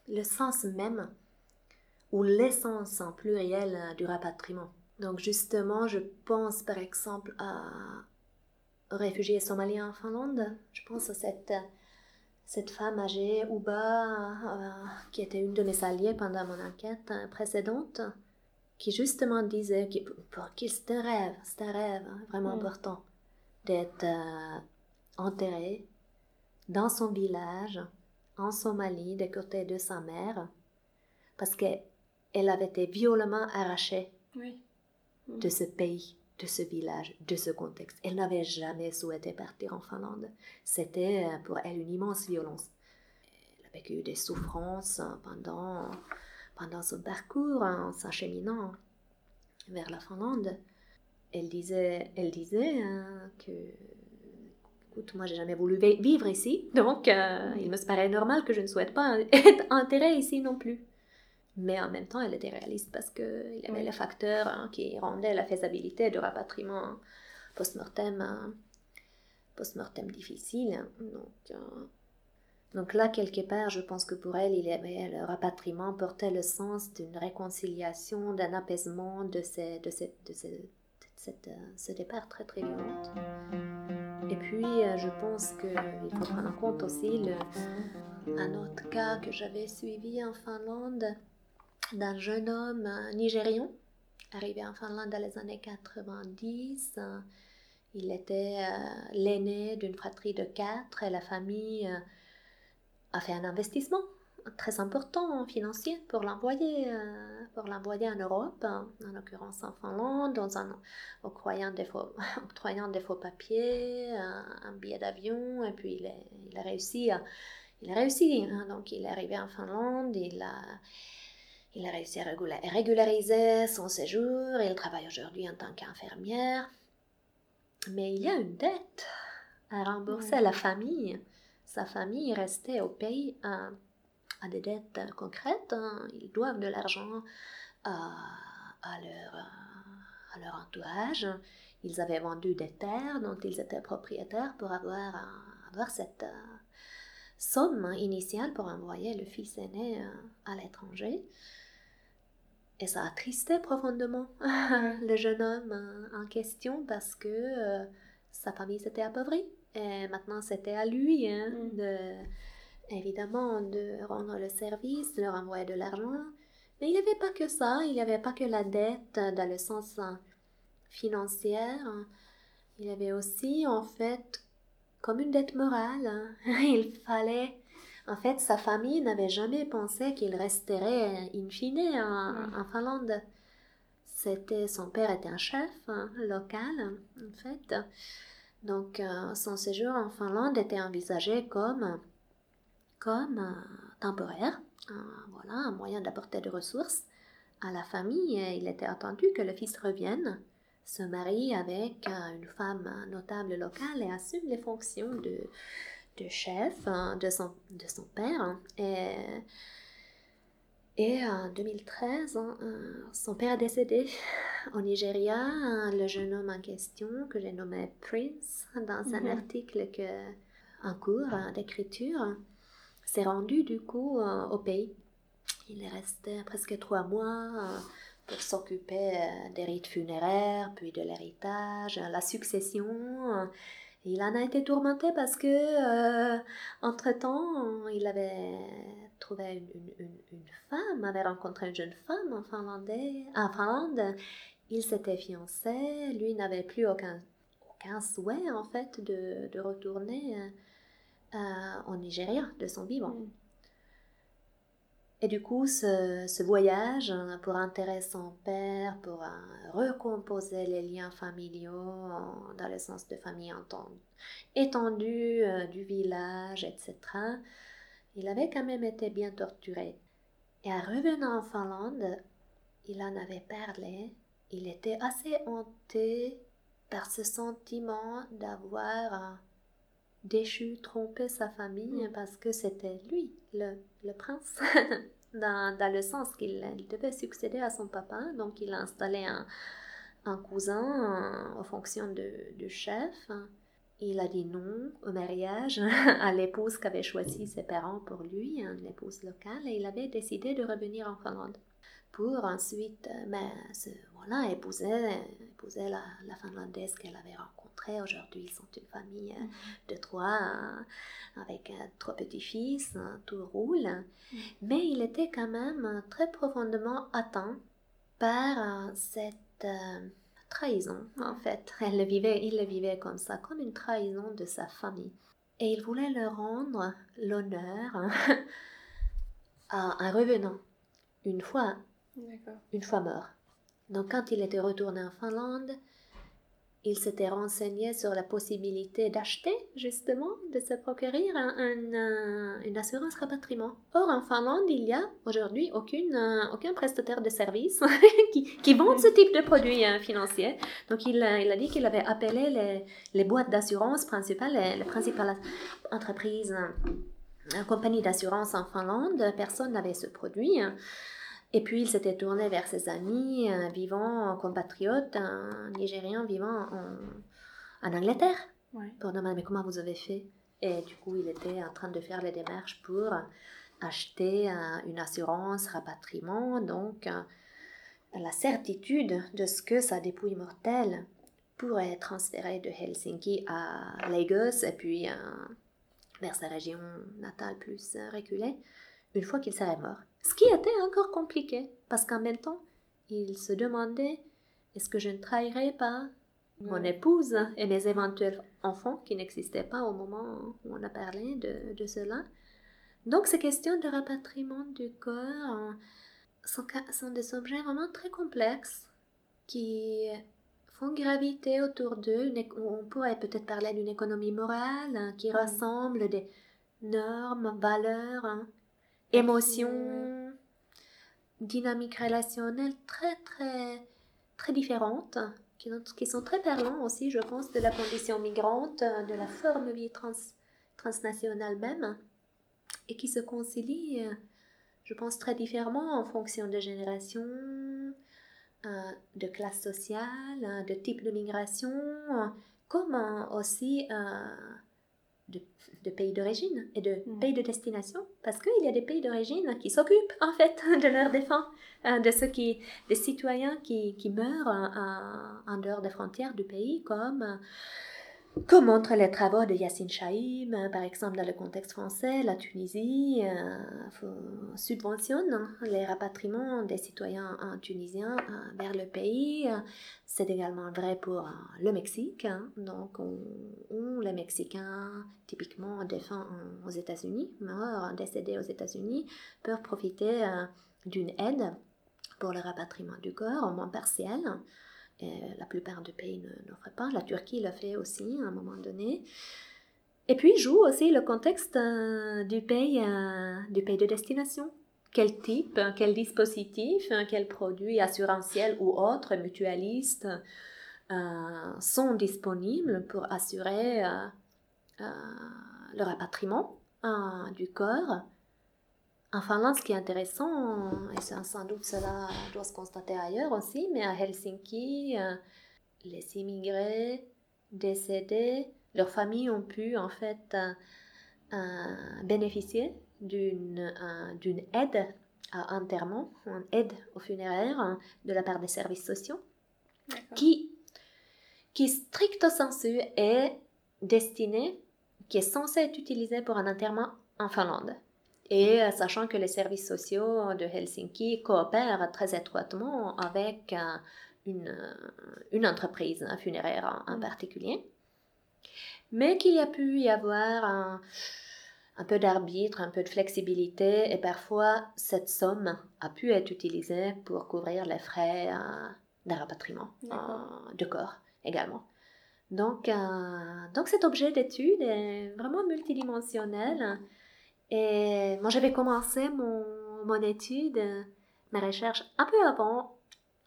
S2: le sens même, ou l'essence en pluriel du rapatriement. Donc justement, je pense par exemple à, réfugiés somaliens en Finlande. Je pense à cette, cette femme âgée, Uba, euh, qui était une de mes alliées pendant mon enquête précédente, qui justement disait que pour qui c'était un rêve, c'était un rêve hein, vraiment mm. important d'être enterré dans son village en Somalie, des côtés de sa mère, parce qu'elle avait été violemment arrachée de ce pays, de ce village, de ce contexte. Elle n'avait jamais souhaité partir en Finlande. C'était euh, pour elle une immense violence. Elle a vécu des souffrances pendant, pendant son parcours en s'acheminant vers la Finlande. Elle disait, elle disait hein, que écoute, moi j'ai jamais voulu vivre ici, donc euh, il me paraît normal que je ne souhaite pas être enterrée ici non plus. Mais en même temps, elle était réaliste parce qu'il y avait les facteurs hein, qui rendaient la faisabilité du rapatriement post-mortem hein, post-mortem difficile. Donc, euh, donc là, quelque part, je pense que pour elle, il y avait, le rapatriement portait le sens d'une réconciliation, d'un apaisement de, ces, de, ces, de, ces, cette, euh, ce départ très très violent. Et puis, euh, je pense qu'il faut prendre en compte aussi le, un autre cas que j'avais suivi en Finlande d'un jeune homme euh, nigérian arrivé en Finlande dans les années 90. Il était l'aîné d'une fratrie de quatre et la famille a fait un investissement très important financier pour l'envoyer euh, pour l'envoyer en Europe, en l'occurrence en Finlande, dans un, octroyant, des faux, octroyant des faux papiers, un, billet d'avion, et puis il, a réussi il a réussi, hein. donc il est arrivé en Finlande, il a, il a réussi à régulariser son séjour, il travaille aujourd'hui en tant qu'infirmière, mais il y a une dette à rembourser à la famille. Sa famille est restée au pays à des dettes concrètes, hein. ils doivent de l'argent à, à, leur, à leur entourage. Ils avaient vendu des terres dont ils étaient propriétaires pour avoir, avoir cette euh, somme initiale pour envoyer le fils aîné euh, à l'étranger. Et ça a tristé profondément le jeune homme euh, en question parce que sa famille s'était appauvrie. Et maintenant, c'était à lui hein, mm. de évidemment de rendre le service, de leur envoyer de l'argent. Mais il n'y avait pas que ça, il n'y avait pas que la dette dans le sens euh, financier. Il y avait aussi, en fait, comme une dette morale. Il fallait. En fait, sa famille n'avait jamais pensé qu'il resterait in fine en, Finlande. C'était son père était un chef hein, local, en fait. Donc, euh, son séjour en Finlande était envisagé comme comme euh, temporaire, voilà, un moyen d'apporter des ressources à la famille. il était attendu que le fils revienne, se marie avec euh, une femme notable locale et assume les fonctions de, de chef hein, de, son, de son père. Et, et en 2013, hein, euh, son père est décédé au Nigeria. Le jeune homme en question, que j'ai nommé Prince, dans un mhm. article que, en cours d'écriture, s'est rendu du coup euh, au pays. Il est resté presque trois mois euh, pour s'occuper des rites funéraires, puis de l'héritage, la succession. Il en a été tourmenté parce que, entre-temps, il avait trouvé une, femme, avait rencontré une jeune femme en, en Finlande. Il s'était fiancé, lui n'avait plus aucun, aucun souhait en fait de, de retourner au Nigeria de son vivant. Mm. Et du coup, ce, voyage hein, pour enterrer son père, pour euh, recomposer les liens familiaux dans le sens de famille étendue euh, du village, etc., il avait quand même été bien torturé. Et en revenant en Finlande, il en avait parlé, il était assez hanté par ce sentiment d'avoir déchu, trompé sa famille mm. parce que c'était lui, le, le prince, dans, dans, le sens qu'il devait succéder à son papa. Donc il a installé un, un cousin en, fonction de, de, chef. Il a dit non au mariage à l'épouse qu'avaient choisi ses parents pour lui, une épouse locale, et il avait décidé de revenir en Finlande pour ensuite mais, voilà, épouser, épouser la, la Finlandaise qu'elle avait rencontrée Aujourd'hui, ils sont une famille euh, mm-hmm. de trois, euh, avec euh, trois petits-fils, tout roule. Mm-hmm. Mais il était quand même très profondément atteint par cette trahison, en fait. Elle le vivait, il le vivait comme ça, comme une trahison de sa famille. Et il voulait leur rendre l'honneur à un revenant, une fois, une fois mort. Donc quand il était retourné en Finlande, il s'était renseigné sur la possibilité d'acheter, justement, de se procurer une assurance rapatriement. Or, en Finlande, il n'y a aujourd'hui aucune, euh, aucun prestataire de service qui, qui vend ce type de produits euh, financiers. Donc, il, euh, il, a dit qu'il avait appelé les, les boîtes d'assurance principales, les, les, principales entreprises, compagnies d'assurance en Finlande. Personne n'avait ce produit. Et puis il s'était tourné vers ses amis euh, vivant, compatriotes, un Nigérien vivant en, en Angleterre. Pour demander mais comment vous avez fait? Et du coup il était en train de faire les démarches pour acheter euh, une assurance rapatriement, donc euh, la certitude de ce que sa dépouille mortelle pourrait être transférée de Helsinki à Lagos et puis vers sa région natale plus reculée une fois qu'il serait mort. Ce qui était encore compliqué, parce qu'en même temps, il se demandait est-ce que je ne trahirais pas mon épouse et mes éventuels enfants qui n'existaient pas au moment où on a parlé de, de cela? Donc ces questions de rapatriement du corps sont, sont des objets vraiment très complexes qui font graviter autour d'eux. On pourrait peut-être parler d'une économie morale hein, qui rassemble des normes, valeurs, hein, émotions, dynamiques relationnelles très très très différentes, qui, sont très parlantes aussi, je pense, de la condition migrante, de la forme vie trans, transnationale même, et qui se concilient, je pense, très différemment en fonction de génération, euh, de classe sociale, de type de migration, comme aussi euh, de, pays d'origine et de mm. pays de destination, parce qu'il y a des pays d'origine qui s'occupent en fait de leur défense, euh, de ceux qui, des citoyens qui, qui meurent en dehors des frontières du pays, comme comme montrent les travaux de Yassine Chaïm, euh, par exemple dans le contexte français, la Tunisie euh, subventionne les rapatriements des citoyens tunisiens euh, vers le pays. C'est également vrai pour le Mexique. Hein. Donc, on, les Mexicains, typiquement défunts aux États-Unis, morts, décédés aux États-Unis, peuvent profiter d'une aide pour le rapatriement du corps, au moins partiel la plupart des pays ne feraient pas. La Turquie l'a fait aussi à un moment donné. Et puis joue aussi le contexte euh, du, pays, euh, du pays de destination. Quel type, quel dispositif, quel produit assurantiel ou autre mutualiste euh, sont disponibles pour assurer le rapatriement du corps en Finlande, ce qui est intéressant, et sans doute cela doit se constater ailleurs aussi, mais à Helsinki, euh, les immigrés décédés, leurs familles ont pu en fait euh, euh, bénéficier d'une d'une aide à enterrement, une aide aux funéraires hein, de la part des services sociaux, qui, qui stricto sensu est destinée, qui est censée être utilisée pour un enterrement en Finlande. Et euh, sachant que les services sociaux de Helsinki coopèrent très étroitement avec euh, une, euh, une entreprise funéraire en, particulier, mais qu'il y a pu y avoir un, un peu d'arbitre, un peu de flexibilité, et parfois cette somme a pu être utilisée pour couvrir les frais d'un rapatriement de corps également. Donc, donc cet objet d'étude est vraiment multidimensionnel et moi, j'avais commencé mon, mon étude, euh, ma recherche un peu avant,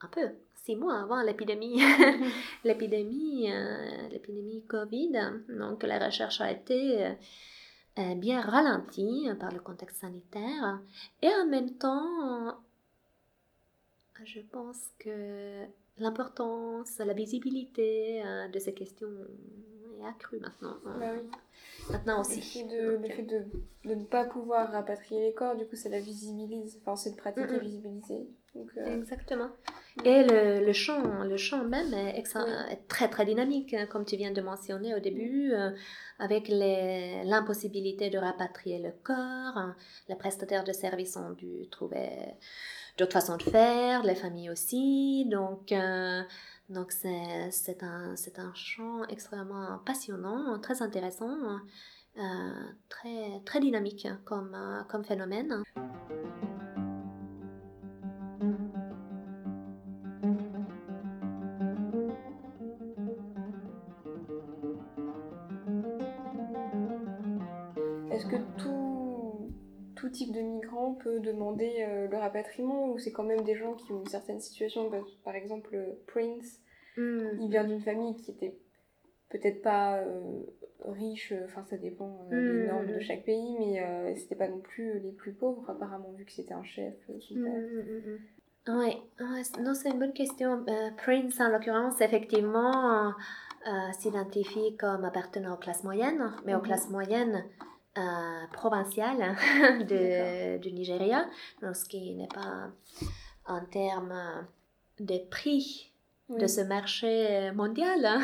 S2: un peu, six mois avant l'épidémie, l'épidémie, euh, l'épidémie Covid. Donc, la recherche a été euh, bien ralentie par le contexte sanitaire. Et en même temps, je pense que l'importance, la visibilité de ces questions est accrue maintenant.
S1: Bah oui.
S2: Maintenant aussi.
S1: Le fait, de, de, ne pas pouvoir rapatrier les corps, du coup, c'est la visibilise. Enfin, c'est de pratiquer visibiliser.
S2: Euh, Exactement. Et le, le, champ, le champ même est, très très dynamique, hein, comme tu viens de mentionner au début, euh, avec l'impossibilité de rapatrier le corps. Hein. Les prestataires de services ont dû trouver d'autres façons de faire, les familles aussi. Donc, euh, Donc c'est un, un champ extrêmement passionnant, très intéressant, euh, très, très dynamique comme, euh, comme phénomène.
S1: Est-ce que tout, tout type de peut demander euh, le rapatriement ou c'est quand même des gens qui ont une certaine situation Par exemple, Prince, hmm. il vient d'une famille qui était peut-être pas euh, riche, enfin ça dépend euh, des hmm. normes de chaque pays, mais c'était pas non plus les plus pauvres apparemment vu que c'était un chef, son
S2: père. Oui, non, c'est une bonne question. Prince, en l'occurrence, effectivement, s'identifie comme appartenant aux classes moyennes, mais aux mhm. classes moyennes euh, provincial du Nigeria, ce qui n'est pas en termes de prix de ce marché mondial hein,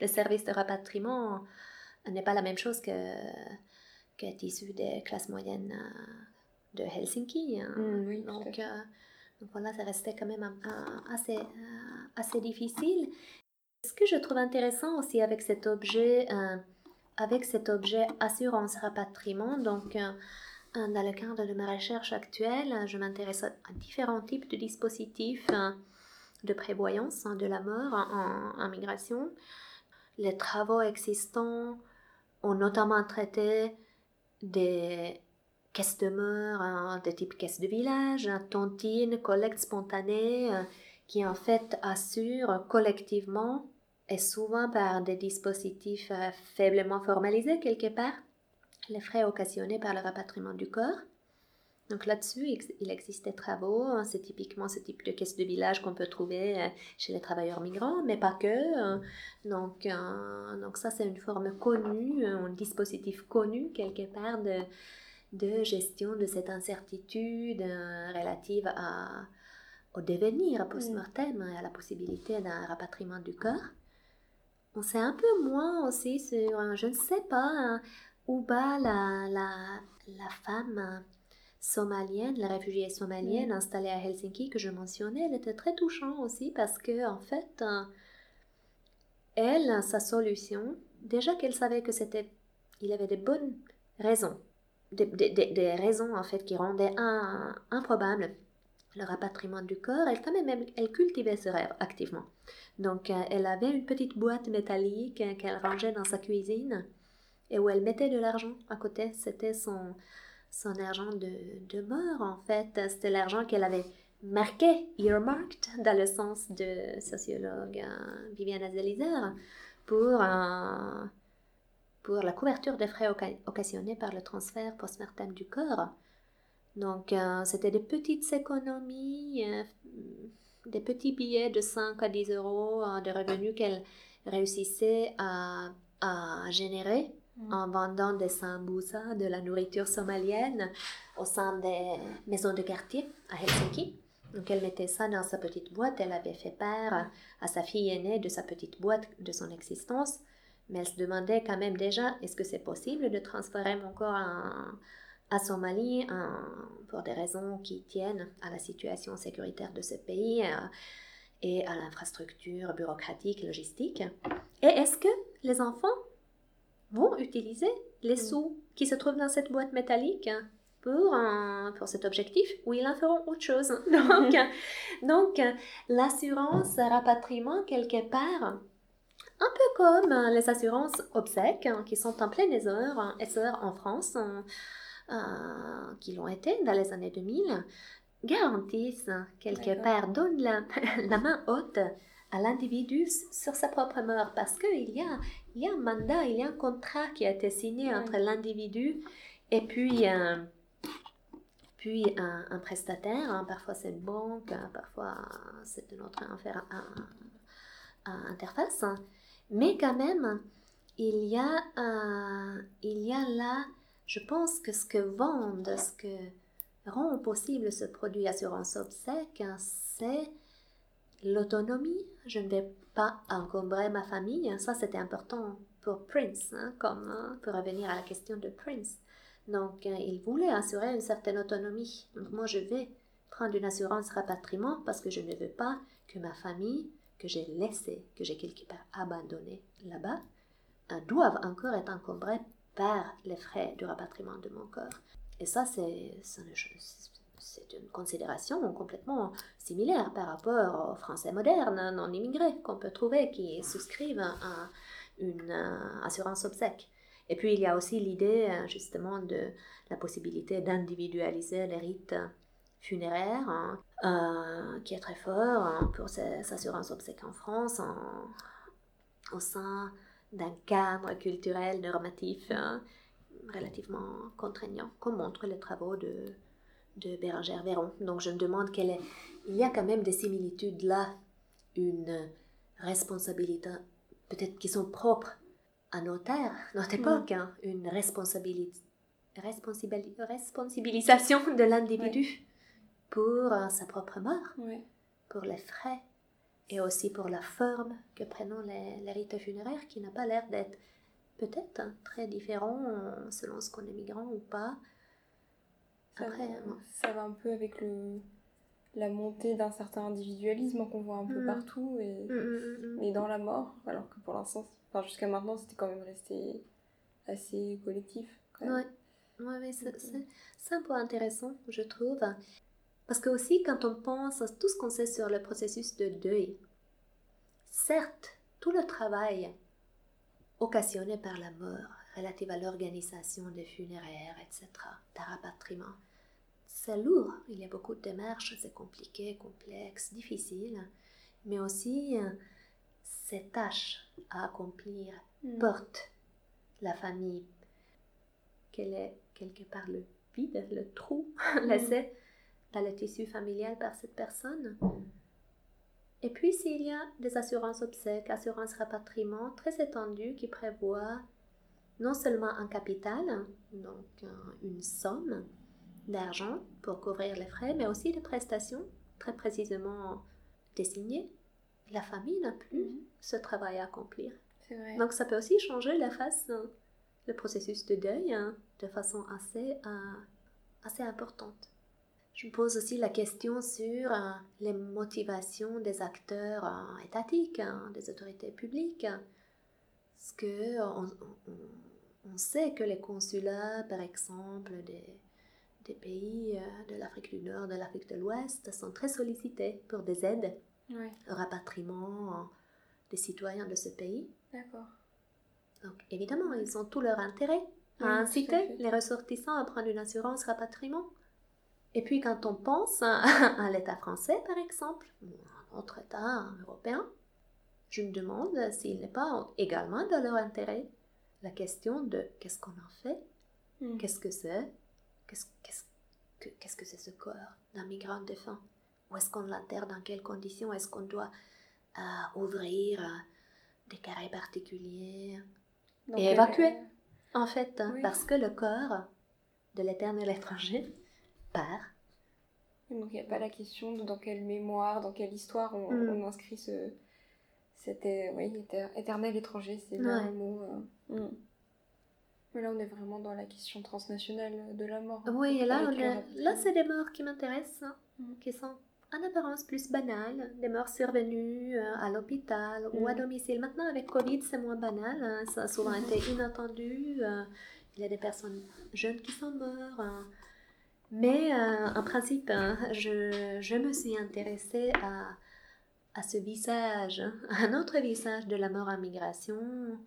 S2: le, service de rapatriement n'est pas la même chose que qu'est issu des classes moyennes euh, de Helsinki. Hein.
S1: Mm,
S2: donc, euh, donc, voilà, ça restait quand même assez, assez difficile. Ce que je trouve intéressant aussi avec cet objet, avec cet objet assurance rapatriement. Donc, dans le cadre de ma recherche actuelle, je m'intéresse à différents types de dispositifs euh, de prévoyance hein, de la mort en, migration. Les travaux existants ont notamment traité des caisses de mort hein, de type caisse de village, tontine, collecte spontanée, euh, qui en fait assurent collectivement et souvent par des dispositifs euh, faiblement formalisés quelque part, les frais occasionnés par le rapatriement du corps. Donc là-dessus, il existe des travaux, hein, c'est typiquement ce type de caisse de village qu'on peut trouver euh, chez les travailleurs migrants, mais pas que. Hein. Donc, euh, donc ça, c'est une forme connue, un dispositif connu quelque part de, de gestion de cette incertitude relative à, au devenir post-mortem et à la possibilité d'un rapatriement du corps. On sait un peu moins aussi sur, je ne sais pas, hein, où la, la, la femme somalienne, la réfugiée somalienne installée à Helsinki que je mentionnais, elle était très touchante aussi parce que en fait, elle, sa solution, déjà qu'elle savait que c'était, il avait des bonnes raisons, des, des, raisons en fait qui rendaient improbable le rapatriement du corps, elle, quand même, elle cultivait ce rêve activement. Donc, euh, elle avait une petite boîte métallique euh, qu'elle rangeait dans sa cuisine et où elle mettait de l'argent à côté. C'était son, son argent de, de mort, en fait. C'était l'argent qu'elle avait marqué, earmarked, dans le sens de sociologue euh, Viviane Azelizer, pour, pour la couverture des frais occasionnés par le transfert post-mortem du corps. Donc, euh, c'était des petites économies, euh, des petits billets de 5 à 10 euros euh, de revenus qu'elle réussissait à, générer mm. en vendant des samboussas, de la nourriture somalienne au sein des maisons de quartier à Helsinki. Donc elle mettait ça dans sa petite boîte, elle avait fait part à sa fille aînée de sa petite boîte, de son existence, mais elle se demandait quand même déjà, est-ce que c'est possible de transférer mon corps en, à Somalie pour des raisons qui tiennent à la situation sécuritaire de ce pays euh, et à l'infrastructure bureaucratique, logistique. Et est-ce que les enfants vont utiliser les mm. sous qui se trouvent dans cette boîte métallique pour, pour cet objectif ou ils en feront autre chose? Donc, donc l'assurance rapatriement quelque part un peu comme les assurances obsèques qui sont en plein essor, essor en France. Euh, qui l'ont été dans les années 2000, garantissent quelque part, donnent la, la main haute à l'individu sur sa propre mort parce qu'il y a, il y a un mandat, il y a un contrat qui a été signé entre l'individu et puis, euh, puis un, prestataire. Hein. parfois c'est une banque, hein. parfois c'est une autre interface. Mais quand même, il y a, il y a là je pense que ce que vendent, ce que rend possible ce produit assurance obsèque, c'est l'autonomie. Je ne vais pas encombrer ma famille. Ça, c'était important pour Prince, hein, comme hein, pour revenir à la question de Prince. Donc, euh, il voulait assurer une certaine autonomie. Donc, moi, je vais prendre une assurance rapatriement parce que je ne veux pas que ma famille que j'ai laissés, que j'ai quelque part abandonnés là-bas, euh, doivent encore être encombrés par les frais du rapatriement de mon corps. Et ça, c'est une considération complètement similaire par rapport aux Français modernes, non immigrés, qu'on peut trouver, qui souscrivent à une euh, assurance obsèque. Et puis il y a aussi l'idée euh, justement de la possibilité d'individualiser les rites funéraires, hein, euh, qui est très fort hein, pour ces assurances obsèques en France, au sein d'un cadre culturel normatif hein, relativement contraignant, comme montrent les travaux de, de Bérangère Véron. Donc je me demande quelle est... Il y a quand même des similitudes là, une responsabilité peut-être qui sont propres à nos terres, notre époque, hein, une responsabilité, responsabilisation de l'individu pour euh, sa propre mort, pour les frais et aussi pour la forme que prennent les, rites funéraires qui n'a pas l'air d'être peut-être hein, très différent euh, selon ce qu'on est migrant ou pas.
S1: Après, ça, va, ça va un peu avec le, la montée d'un certain individualisme qu'on voit un peu mm. partout et, mm, mm, dans la mort, alors que pour l'instant, enfin, jusqu'à maintenant, c'était quand même resté assez collectif.
S2: Ouais, ouais, c'est un peu intéressant, je trouve. Parce que aussi, quand on pense à tout ce qu'on sait sur le processus de deuil, certes, tout le travail occasionné par la mort, relative à l'organisation des funéraires, etc., d'un rapatriement, c'est lourd, il y a beaucoup de démarches, c'est compliqué, complexe, difficile, mais aussi ces tâches à accomplir mm. portent la famille, qu'elle est quelque part le vide, le trou mm. laissé dans le tissu familial par cette personne. Et puis s'il y a des assurances obsèques, assurances rapatriement très étendues qui prévoient non seulement un capital, donc une somme, d'argent pour couvrir les frais, mais aussi des prestations très précisément désignées. La famille n'a plus mhm. ce travail à accomplir. Donc ça peut aussi changer la face, le processus de deuil hein, de façon assez, euh, assez importante. Je me pose aussi la question sur euh, les motivations des acteurs euh, étatiques, hein, des autorités publiques. Parce que on, sait que les consulats, par exemple, des, des pays euh, de l'Afrique du Nord, de l'Afrique de l'Ouest sont très sollicités pour des aides au rapatriement des citoyens de ce pays? D'accord. Donc évidemment, ils ont tout leur intérêt à inciter les ressortissants à prendre une assurance rapatriement. Et puis quand on pense à, l'État français, par exemple, ou à un autre État européen, je me demande s'il n'est pas également dans leur intérêt la question de qu'est-ce qu'on en fait, hmm. qu'est-ce que c'est, Qu'est-ce que c'est ce corps d'un migrant défunt? Où est-ce qu'on l'enterre Dans quelles conditions? Est-ce qu'on doit euh, ouvrir euh, des carrés particuliers? Et évacuer En fait, parce que le corps de l'éternel étranger
S1: Donc il n'y a pas la question de dans quelle mémoire, dans quelle histoire on, hmm. inscrit ce, cet oui, éternel étranger, c'est bien le mot. Euh, hmm. Mais là, on est vraiment dans la question transnationale de la mort.
S2: Oui, là, là c'est des morts qui m'intéressent, hein, mm. qui sont en apparence plus banales, des morts survenues euh, à l'hôpital ou à domicile. Maintenant, avec Covid, c'est moins banal, hein, ça a souvent été inattendu. Euh, il y a des personnes jeunes qui sont mortes. Hein. Mais euh, en principe, je, je, me suis intéressée à, à ce visage, un autre visage de la mort en migration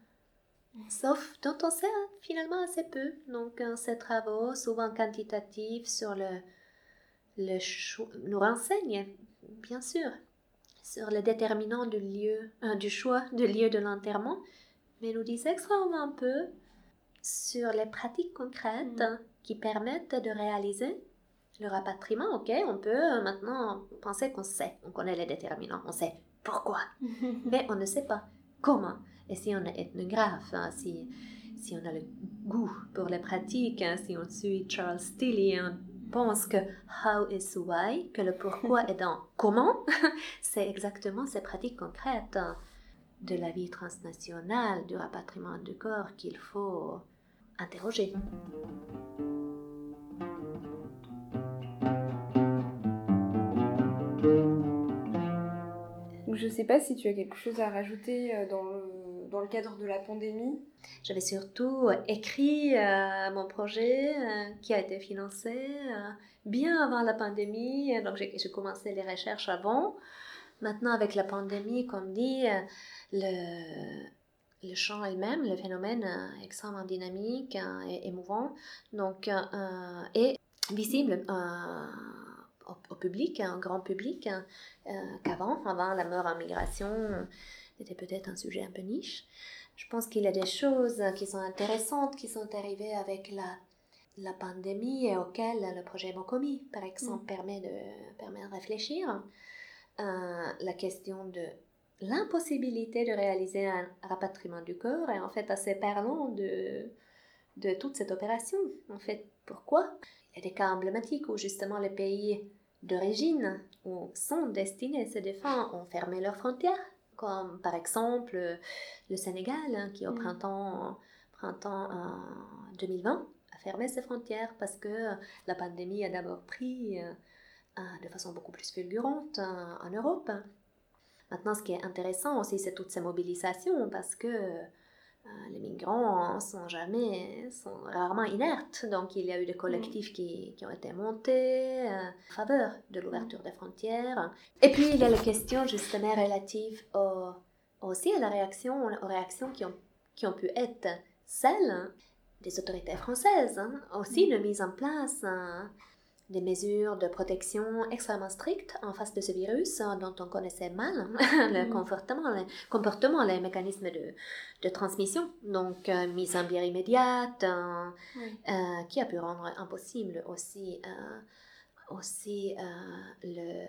S2: Sauf dont on sait finalement assez peu. Donc, ces travaux, souvent quantitatifs, sur le, le nous renseignent, bien sûr, sur les déterminants du lieu, euh, du choix du lieu de l'enterrement, mais nous disent extrêmement peu sur les pratiques concrètes mm. Qui permettent de réaliser le rapatriement. Ok, on peut euh, maintenant penser qu'on sait, on connaît les déterminants, on sait pourquoi, mais on ne sait pas comment. Et si on est ethnographe, hein, si, si on a le goût pour les pratiques, hein, si on suit Charles Tilly, on pense que how is why, que le pourquoi est dans comment, c'est exactement ces pratiques concrètes hein, de la vie transnationale, du rapatriement du corps qu'il faut interroger.
S1: je ne sais pas si tu as quelque chose à rajouter euh, dans le, dans le cadre de la pandémie.
S2: J'avais surtout écrit euh, mon projet euh, qui a été financé bien avant la pandémie. Donc j'ai commencé les recherches avant. Maintenant avec la pandémie, comme dit, le, le champ elle-même, le phénomène est extrêmement dynamique et émouvant. Donc, et visible au, public, un grand public, euh, qu'avant, avant la mort en migration, c'était peut-être un sujet un peu niche. Je pense qu'il y a des choses qui sont intéressantes qui sont arrivées avec la, la pandémie et auxquelles le projet Mokomi, par exemple, mm. permet, de, permet de réfléchir. Euh, la question de l'impossibilité de réaliser un rapatriement du corps est en fait assez parlant de, de toute cette opération. En fait, pourquoi? Il y a des cas emblématiques où justement les pays d'origine ou sont destinés à se défendre ont fermé leurs frontières, comme par exemple le Sénégal, hein, qui au mm. printemps, printemps 2020 a fermé ses frontières parce que la pandémie a d'abord pris euh, de façon beaucoup plus fulgurante en Europe. Maintenant, ce qui est intéressant aussi, c'est toutes ces mobilisations parce que euh, les migrants sont jamais, sont rarement inertes. Donc, il y a eu des collectifs qui, qui ont été montés euh, en faveur de l'ouverture des frontières. Et puis, il y a la question justement relative aussi à la réaction, aux réactions qui ont, qui ont pu être celles des autorités françaises, hein. aussi de mise en place hein, des mesures de protection extrêmement strictes en face de ce virus euh, dont on connaissait mal le mm. comportement, les, comportement, les mécanismes de, de transmission. Donc, euh, mise en bière immédiate, euh, qui a pu rendre impossible aussi, aussi le,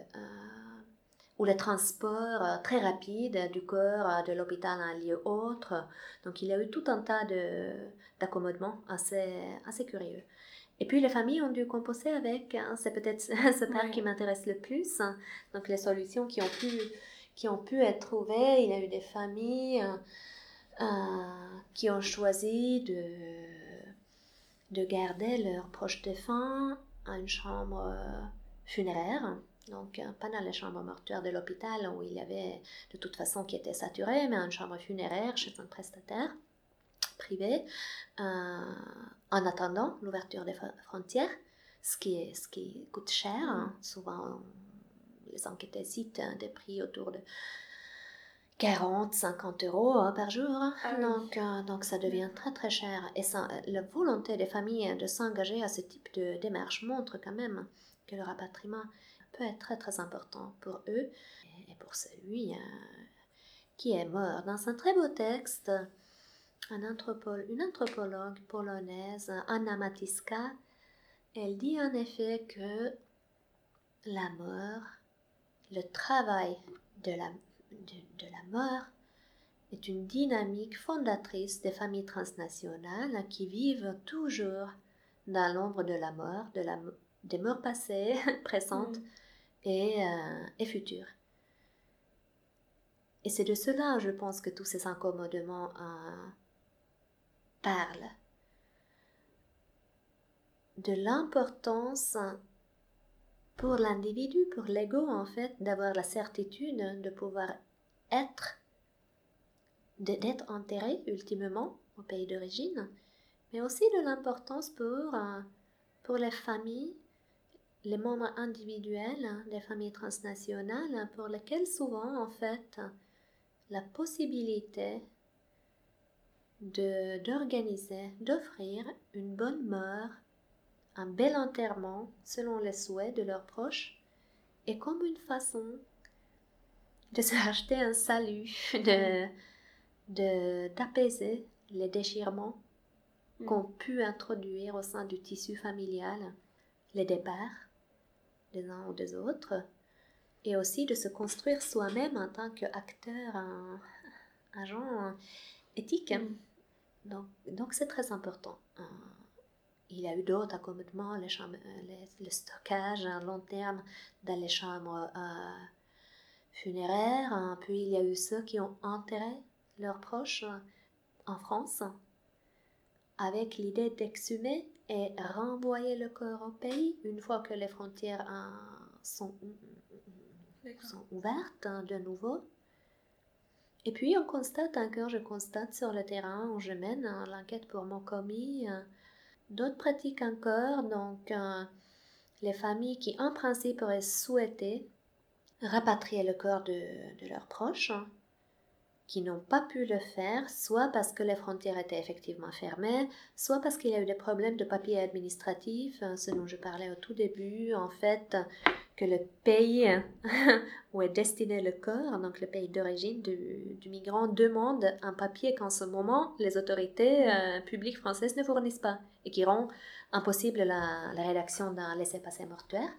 S2: ou le transport très rapide du corps de l'hôpital à un lieu autre. Donc, il y a eu tout un tas d'accommodements assez, assez curieux. Et puis les familles ont dû composer avec, hein, c'est peut-être ce part qui m'intéresse le plus. Hein. Donc les solutions qui ont pu, qui ont pu être trouvées, il y a eu des familles euh, euh, qui ont choisi de, de garder leurs proches défunts à une chambre euh, funéraire. Donc, pas dans les chambres mortuaires de l'hôpital où il y avait de toute façon qui était saturé, mais une chambre funéraire chez un prestataire privé en attendant l'ouverture des frontières, ce qui, est, ce qui coûte cher. Hein. Souvent, les enquêtes citent des prix autour de 40, 50 euros hein, par jour. Hein. Ah donc, euh, donc ça devient très très cher. Et ça, la volonté des familles de s'engager à ce type de démarche montre quand même que le rapatriement peut être très très important pour eux et pour celui euh, qui est mort. Dans un très beau texte, une anthropologue polonaise, Anna Matiska, elle dit en effet que la mort, le travail de la, de, la mort, est une dynamique fondatrice des familles transnationales qui vivent toujours dans l'ombre de la mort, de la, des morts passées, présentes mm. et, euh, et futures. Et c'est de cela, je pense, que tous ces incommodements euh, parle de l'importance pour l'individu, pour l'ego en fait, d'avoir la certitude de pouvoir être, d'être enterré ultimement au pays d'origine, mais aussi de l'importance pour, euh, pour les familles, les membres individuels des familles transnationales, pour lesquels souvent en fait la possibilité d'organiser, d'offrir une bonne mort, un bel enterrement selon les souhaits de leurs proches, et comme une façon de se racheter un salut, de d'apaiser les déchirements mm. qu'ont pu introduire au sein du tissu familial les départs des uns ou des autres, et aussi de se construire soi-même en tant qu'acteur, un, agent éthique. Mm. Donc, c'est très important. Euh, il y a eu d'autres accommodements, les chambres, le stockage à long terme dans les chambres euh, funéraires. Hein. Puis il y a eu ceux qui ont enterré leurs proches en France avec l'idée d'exhumer et renvoyer le corps au pays une fois que les frontières sont, sont ouvertes hein, de nouveau. Et puis on constate encore, je constate sur le terrain où je mène hein, l'enquête pour mon commis, euh, d'autres pratiques encore, donc euh, les familles qui en principe auraient souhaité rapatrier le corps de, de leurs proches, hein, qui n'ont pas pu le faire, soit parce que les frontières étaient effectivement fermées, soit parce qu'il y a eu des problèmes de papier administratif, hein, ce dont je parlais au tout début, en fait, que le pays où est destiné le corps, donc le pays d'origine du, migrant, demande un papier qu'en ce moment les autorités euh, publiques françaises ne fournissent pas et qui rend impossible la, la rédaction d'un laissez-passer mortuaire,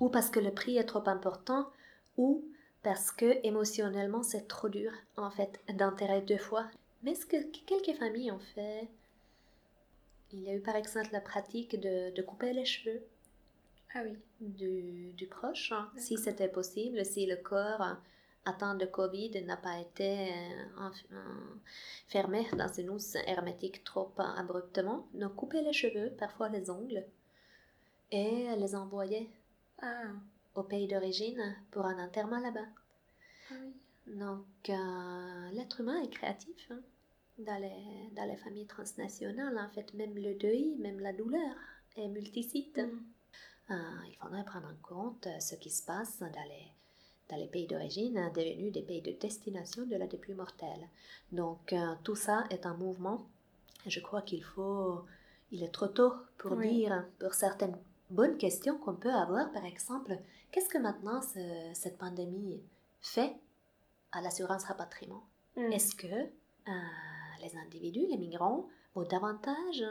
S2: ou parce que le prix est trop important, ou parce que émotionnellement c'est trop dur en fait d'enterrer deux fois. Mais ce que quelques familles ont fait, il y a eu par exemple la pratique de, couper les cheveux.
S1: Ah oui.
S2: Du, proche, hein. si c'était possible, si le corps atteint de Covid n'a pas été euh, fermé dans une housse hermétique trop abruptement. Donc couper les cheveux, parfois les ongles, et les envoyer. Ah au pays d'origine pour un enterrement là-bas. Ah Donc, euh, l'être humain est créatif hein, dans, les, dans les familles transnationales. En fait, même le deuil, même la douleur est multisite. Mm. Euh, il faudrait prendre en compte ce qui se passe dans les, dans les pays d'origine devenus des pays de destination de la dépouille mortelle. Donc, euh, tout ça est un mouvement. Je crois qu'il faut. Il est trop tôt pour dire, pour certaines bonnes questions qu'on peut avoir, par exemple, Qu'est-ce que maintenant cette pandémie fait à l'assurance rapatriement? Mm. Est-ce que euh, les individus, les migrants, vont davantage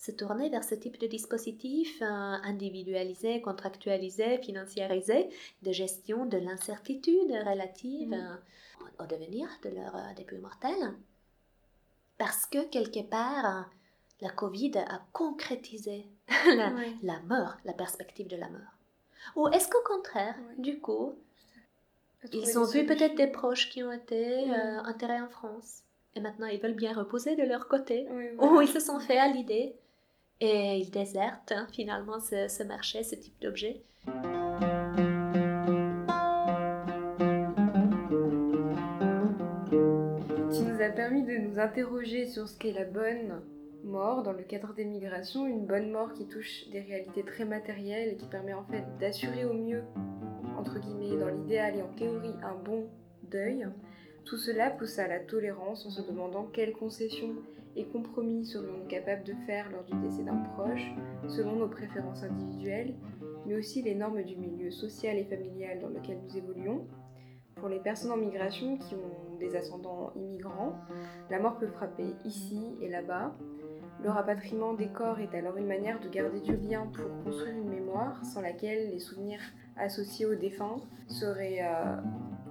S2: se tourner vers ce type de dispositif euh, individualisé, contractualisé, financiarisé de gestion de l'incertitude relative mm. euh, au devenir de leur début mortel Parce que quelque part, la Covid a concrétisé la mort, la perspective de la mort. Ou est-ce qu'au contraire, du coup, ils ont vu peut-être des proches qui ont été euh, enterrés en France et maintenant ils veulent bien reposer de leur côté, ou ils se sont fait à l'idée et ils désertent hein, finalement ce, marché, ce type d'objet.
S1: Tu nous as permis de nous interroger sur ce qu'est la bonne mort dans le cadre des migrations, une bonne mort qui touche des réalités très matérielles et qui permet en fait d'assurer au mieux, entre guillemets, dans l'idéal et en théorie, un bon deuil. Tout cela pousse à la tolérance en se demandant quelles concessions et compromis serions-nous capables de faire lors du décès d'un proche, selon nos préférences individuelles, mais aussi les normes du milieu social et familial dans lequel nous évoluons. Pour les personnes en migration qui ont des ascendants immigrants, la mort peut frapper ici et là-bas, le rapatriement des corps est alors une manière de garder du lien pour construire une mémoire sans laquelle les souvenirs associés aux défunts seraient euh,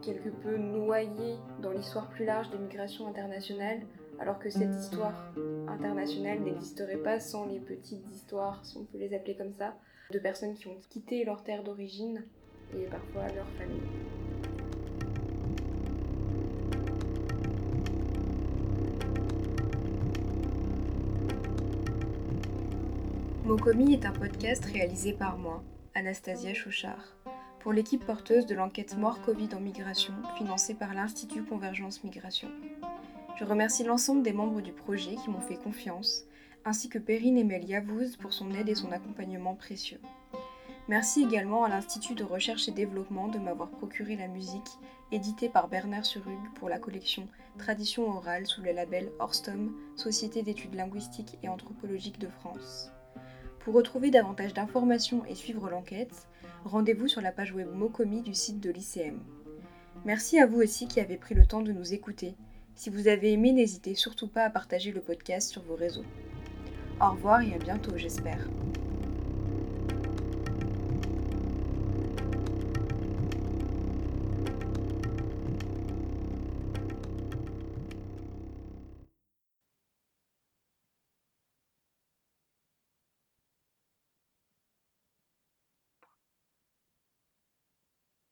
S1: quelque peu noyés dans l'histoire plus large des migrations internationales, alors que cette histoire internationale n'existerait pas sans les petites histoires, si on peut les appeler comme ça, de personnes qui ont quitté leur terre d'origine et parfois leur famille. Mokomi est un podcast réalisé par moi, Anastasia Chouchard, pour l'équipe porteuse de l'enquête Mort Covid en migration financée par l'Institut Convergence Migration. Je remercie l'ensemble des membres du projet qui m'ont fait confiance, ainsi que Perrine Emel Yavouz pour son aide et son accompagnement précieux. Merci également à l'Institut de recherche et développement de m'avoir procuré la musique éditée par Bernard Surug pour la collection Tradition orale sous le label Orstom, Société d'études linguistiques et anthropologiques de France. Pour retrouver davantage d'informations et suivre l'enquête, rendez-vous sur la page web Mokomi du site de l'ICM. Merci à vous aussi qui avez pris le temps de nous écouter. Si vous avez aimé, n'hésitez surtout pas à partager le podcast sur vos réseaux. Au revoir et à bientôt, j'espère.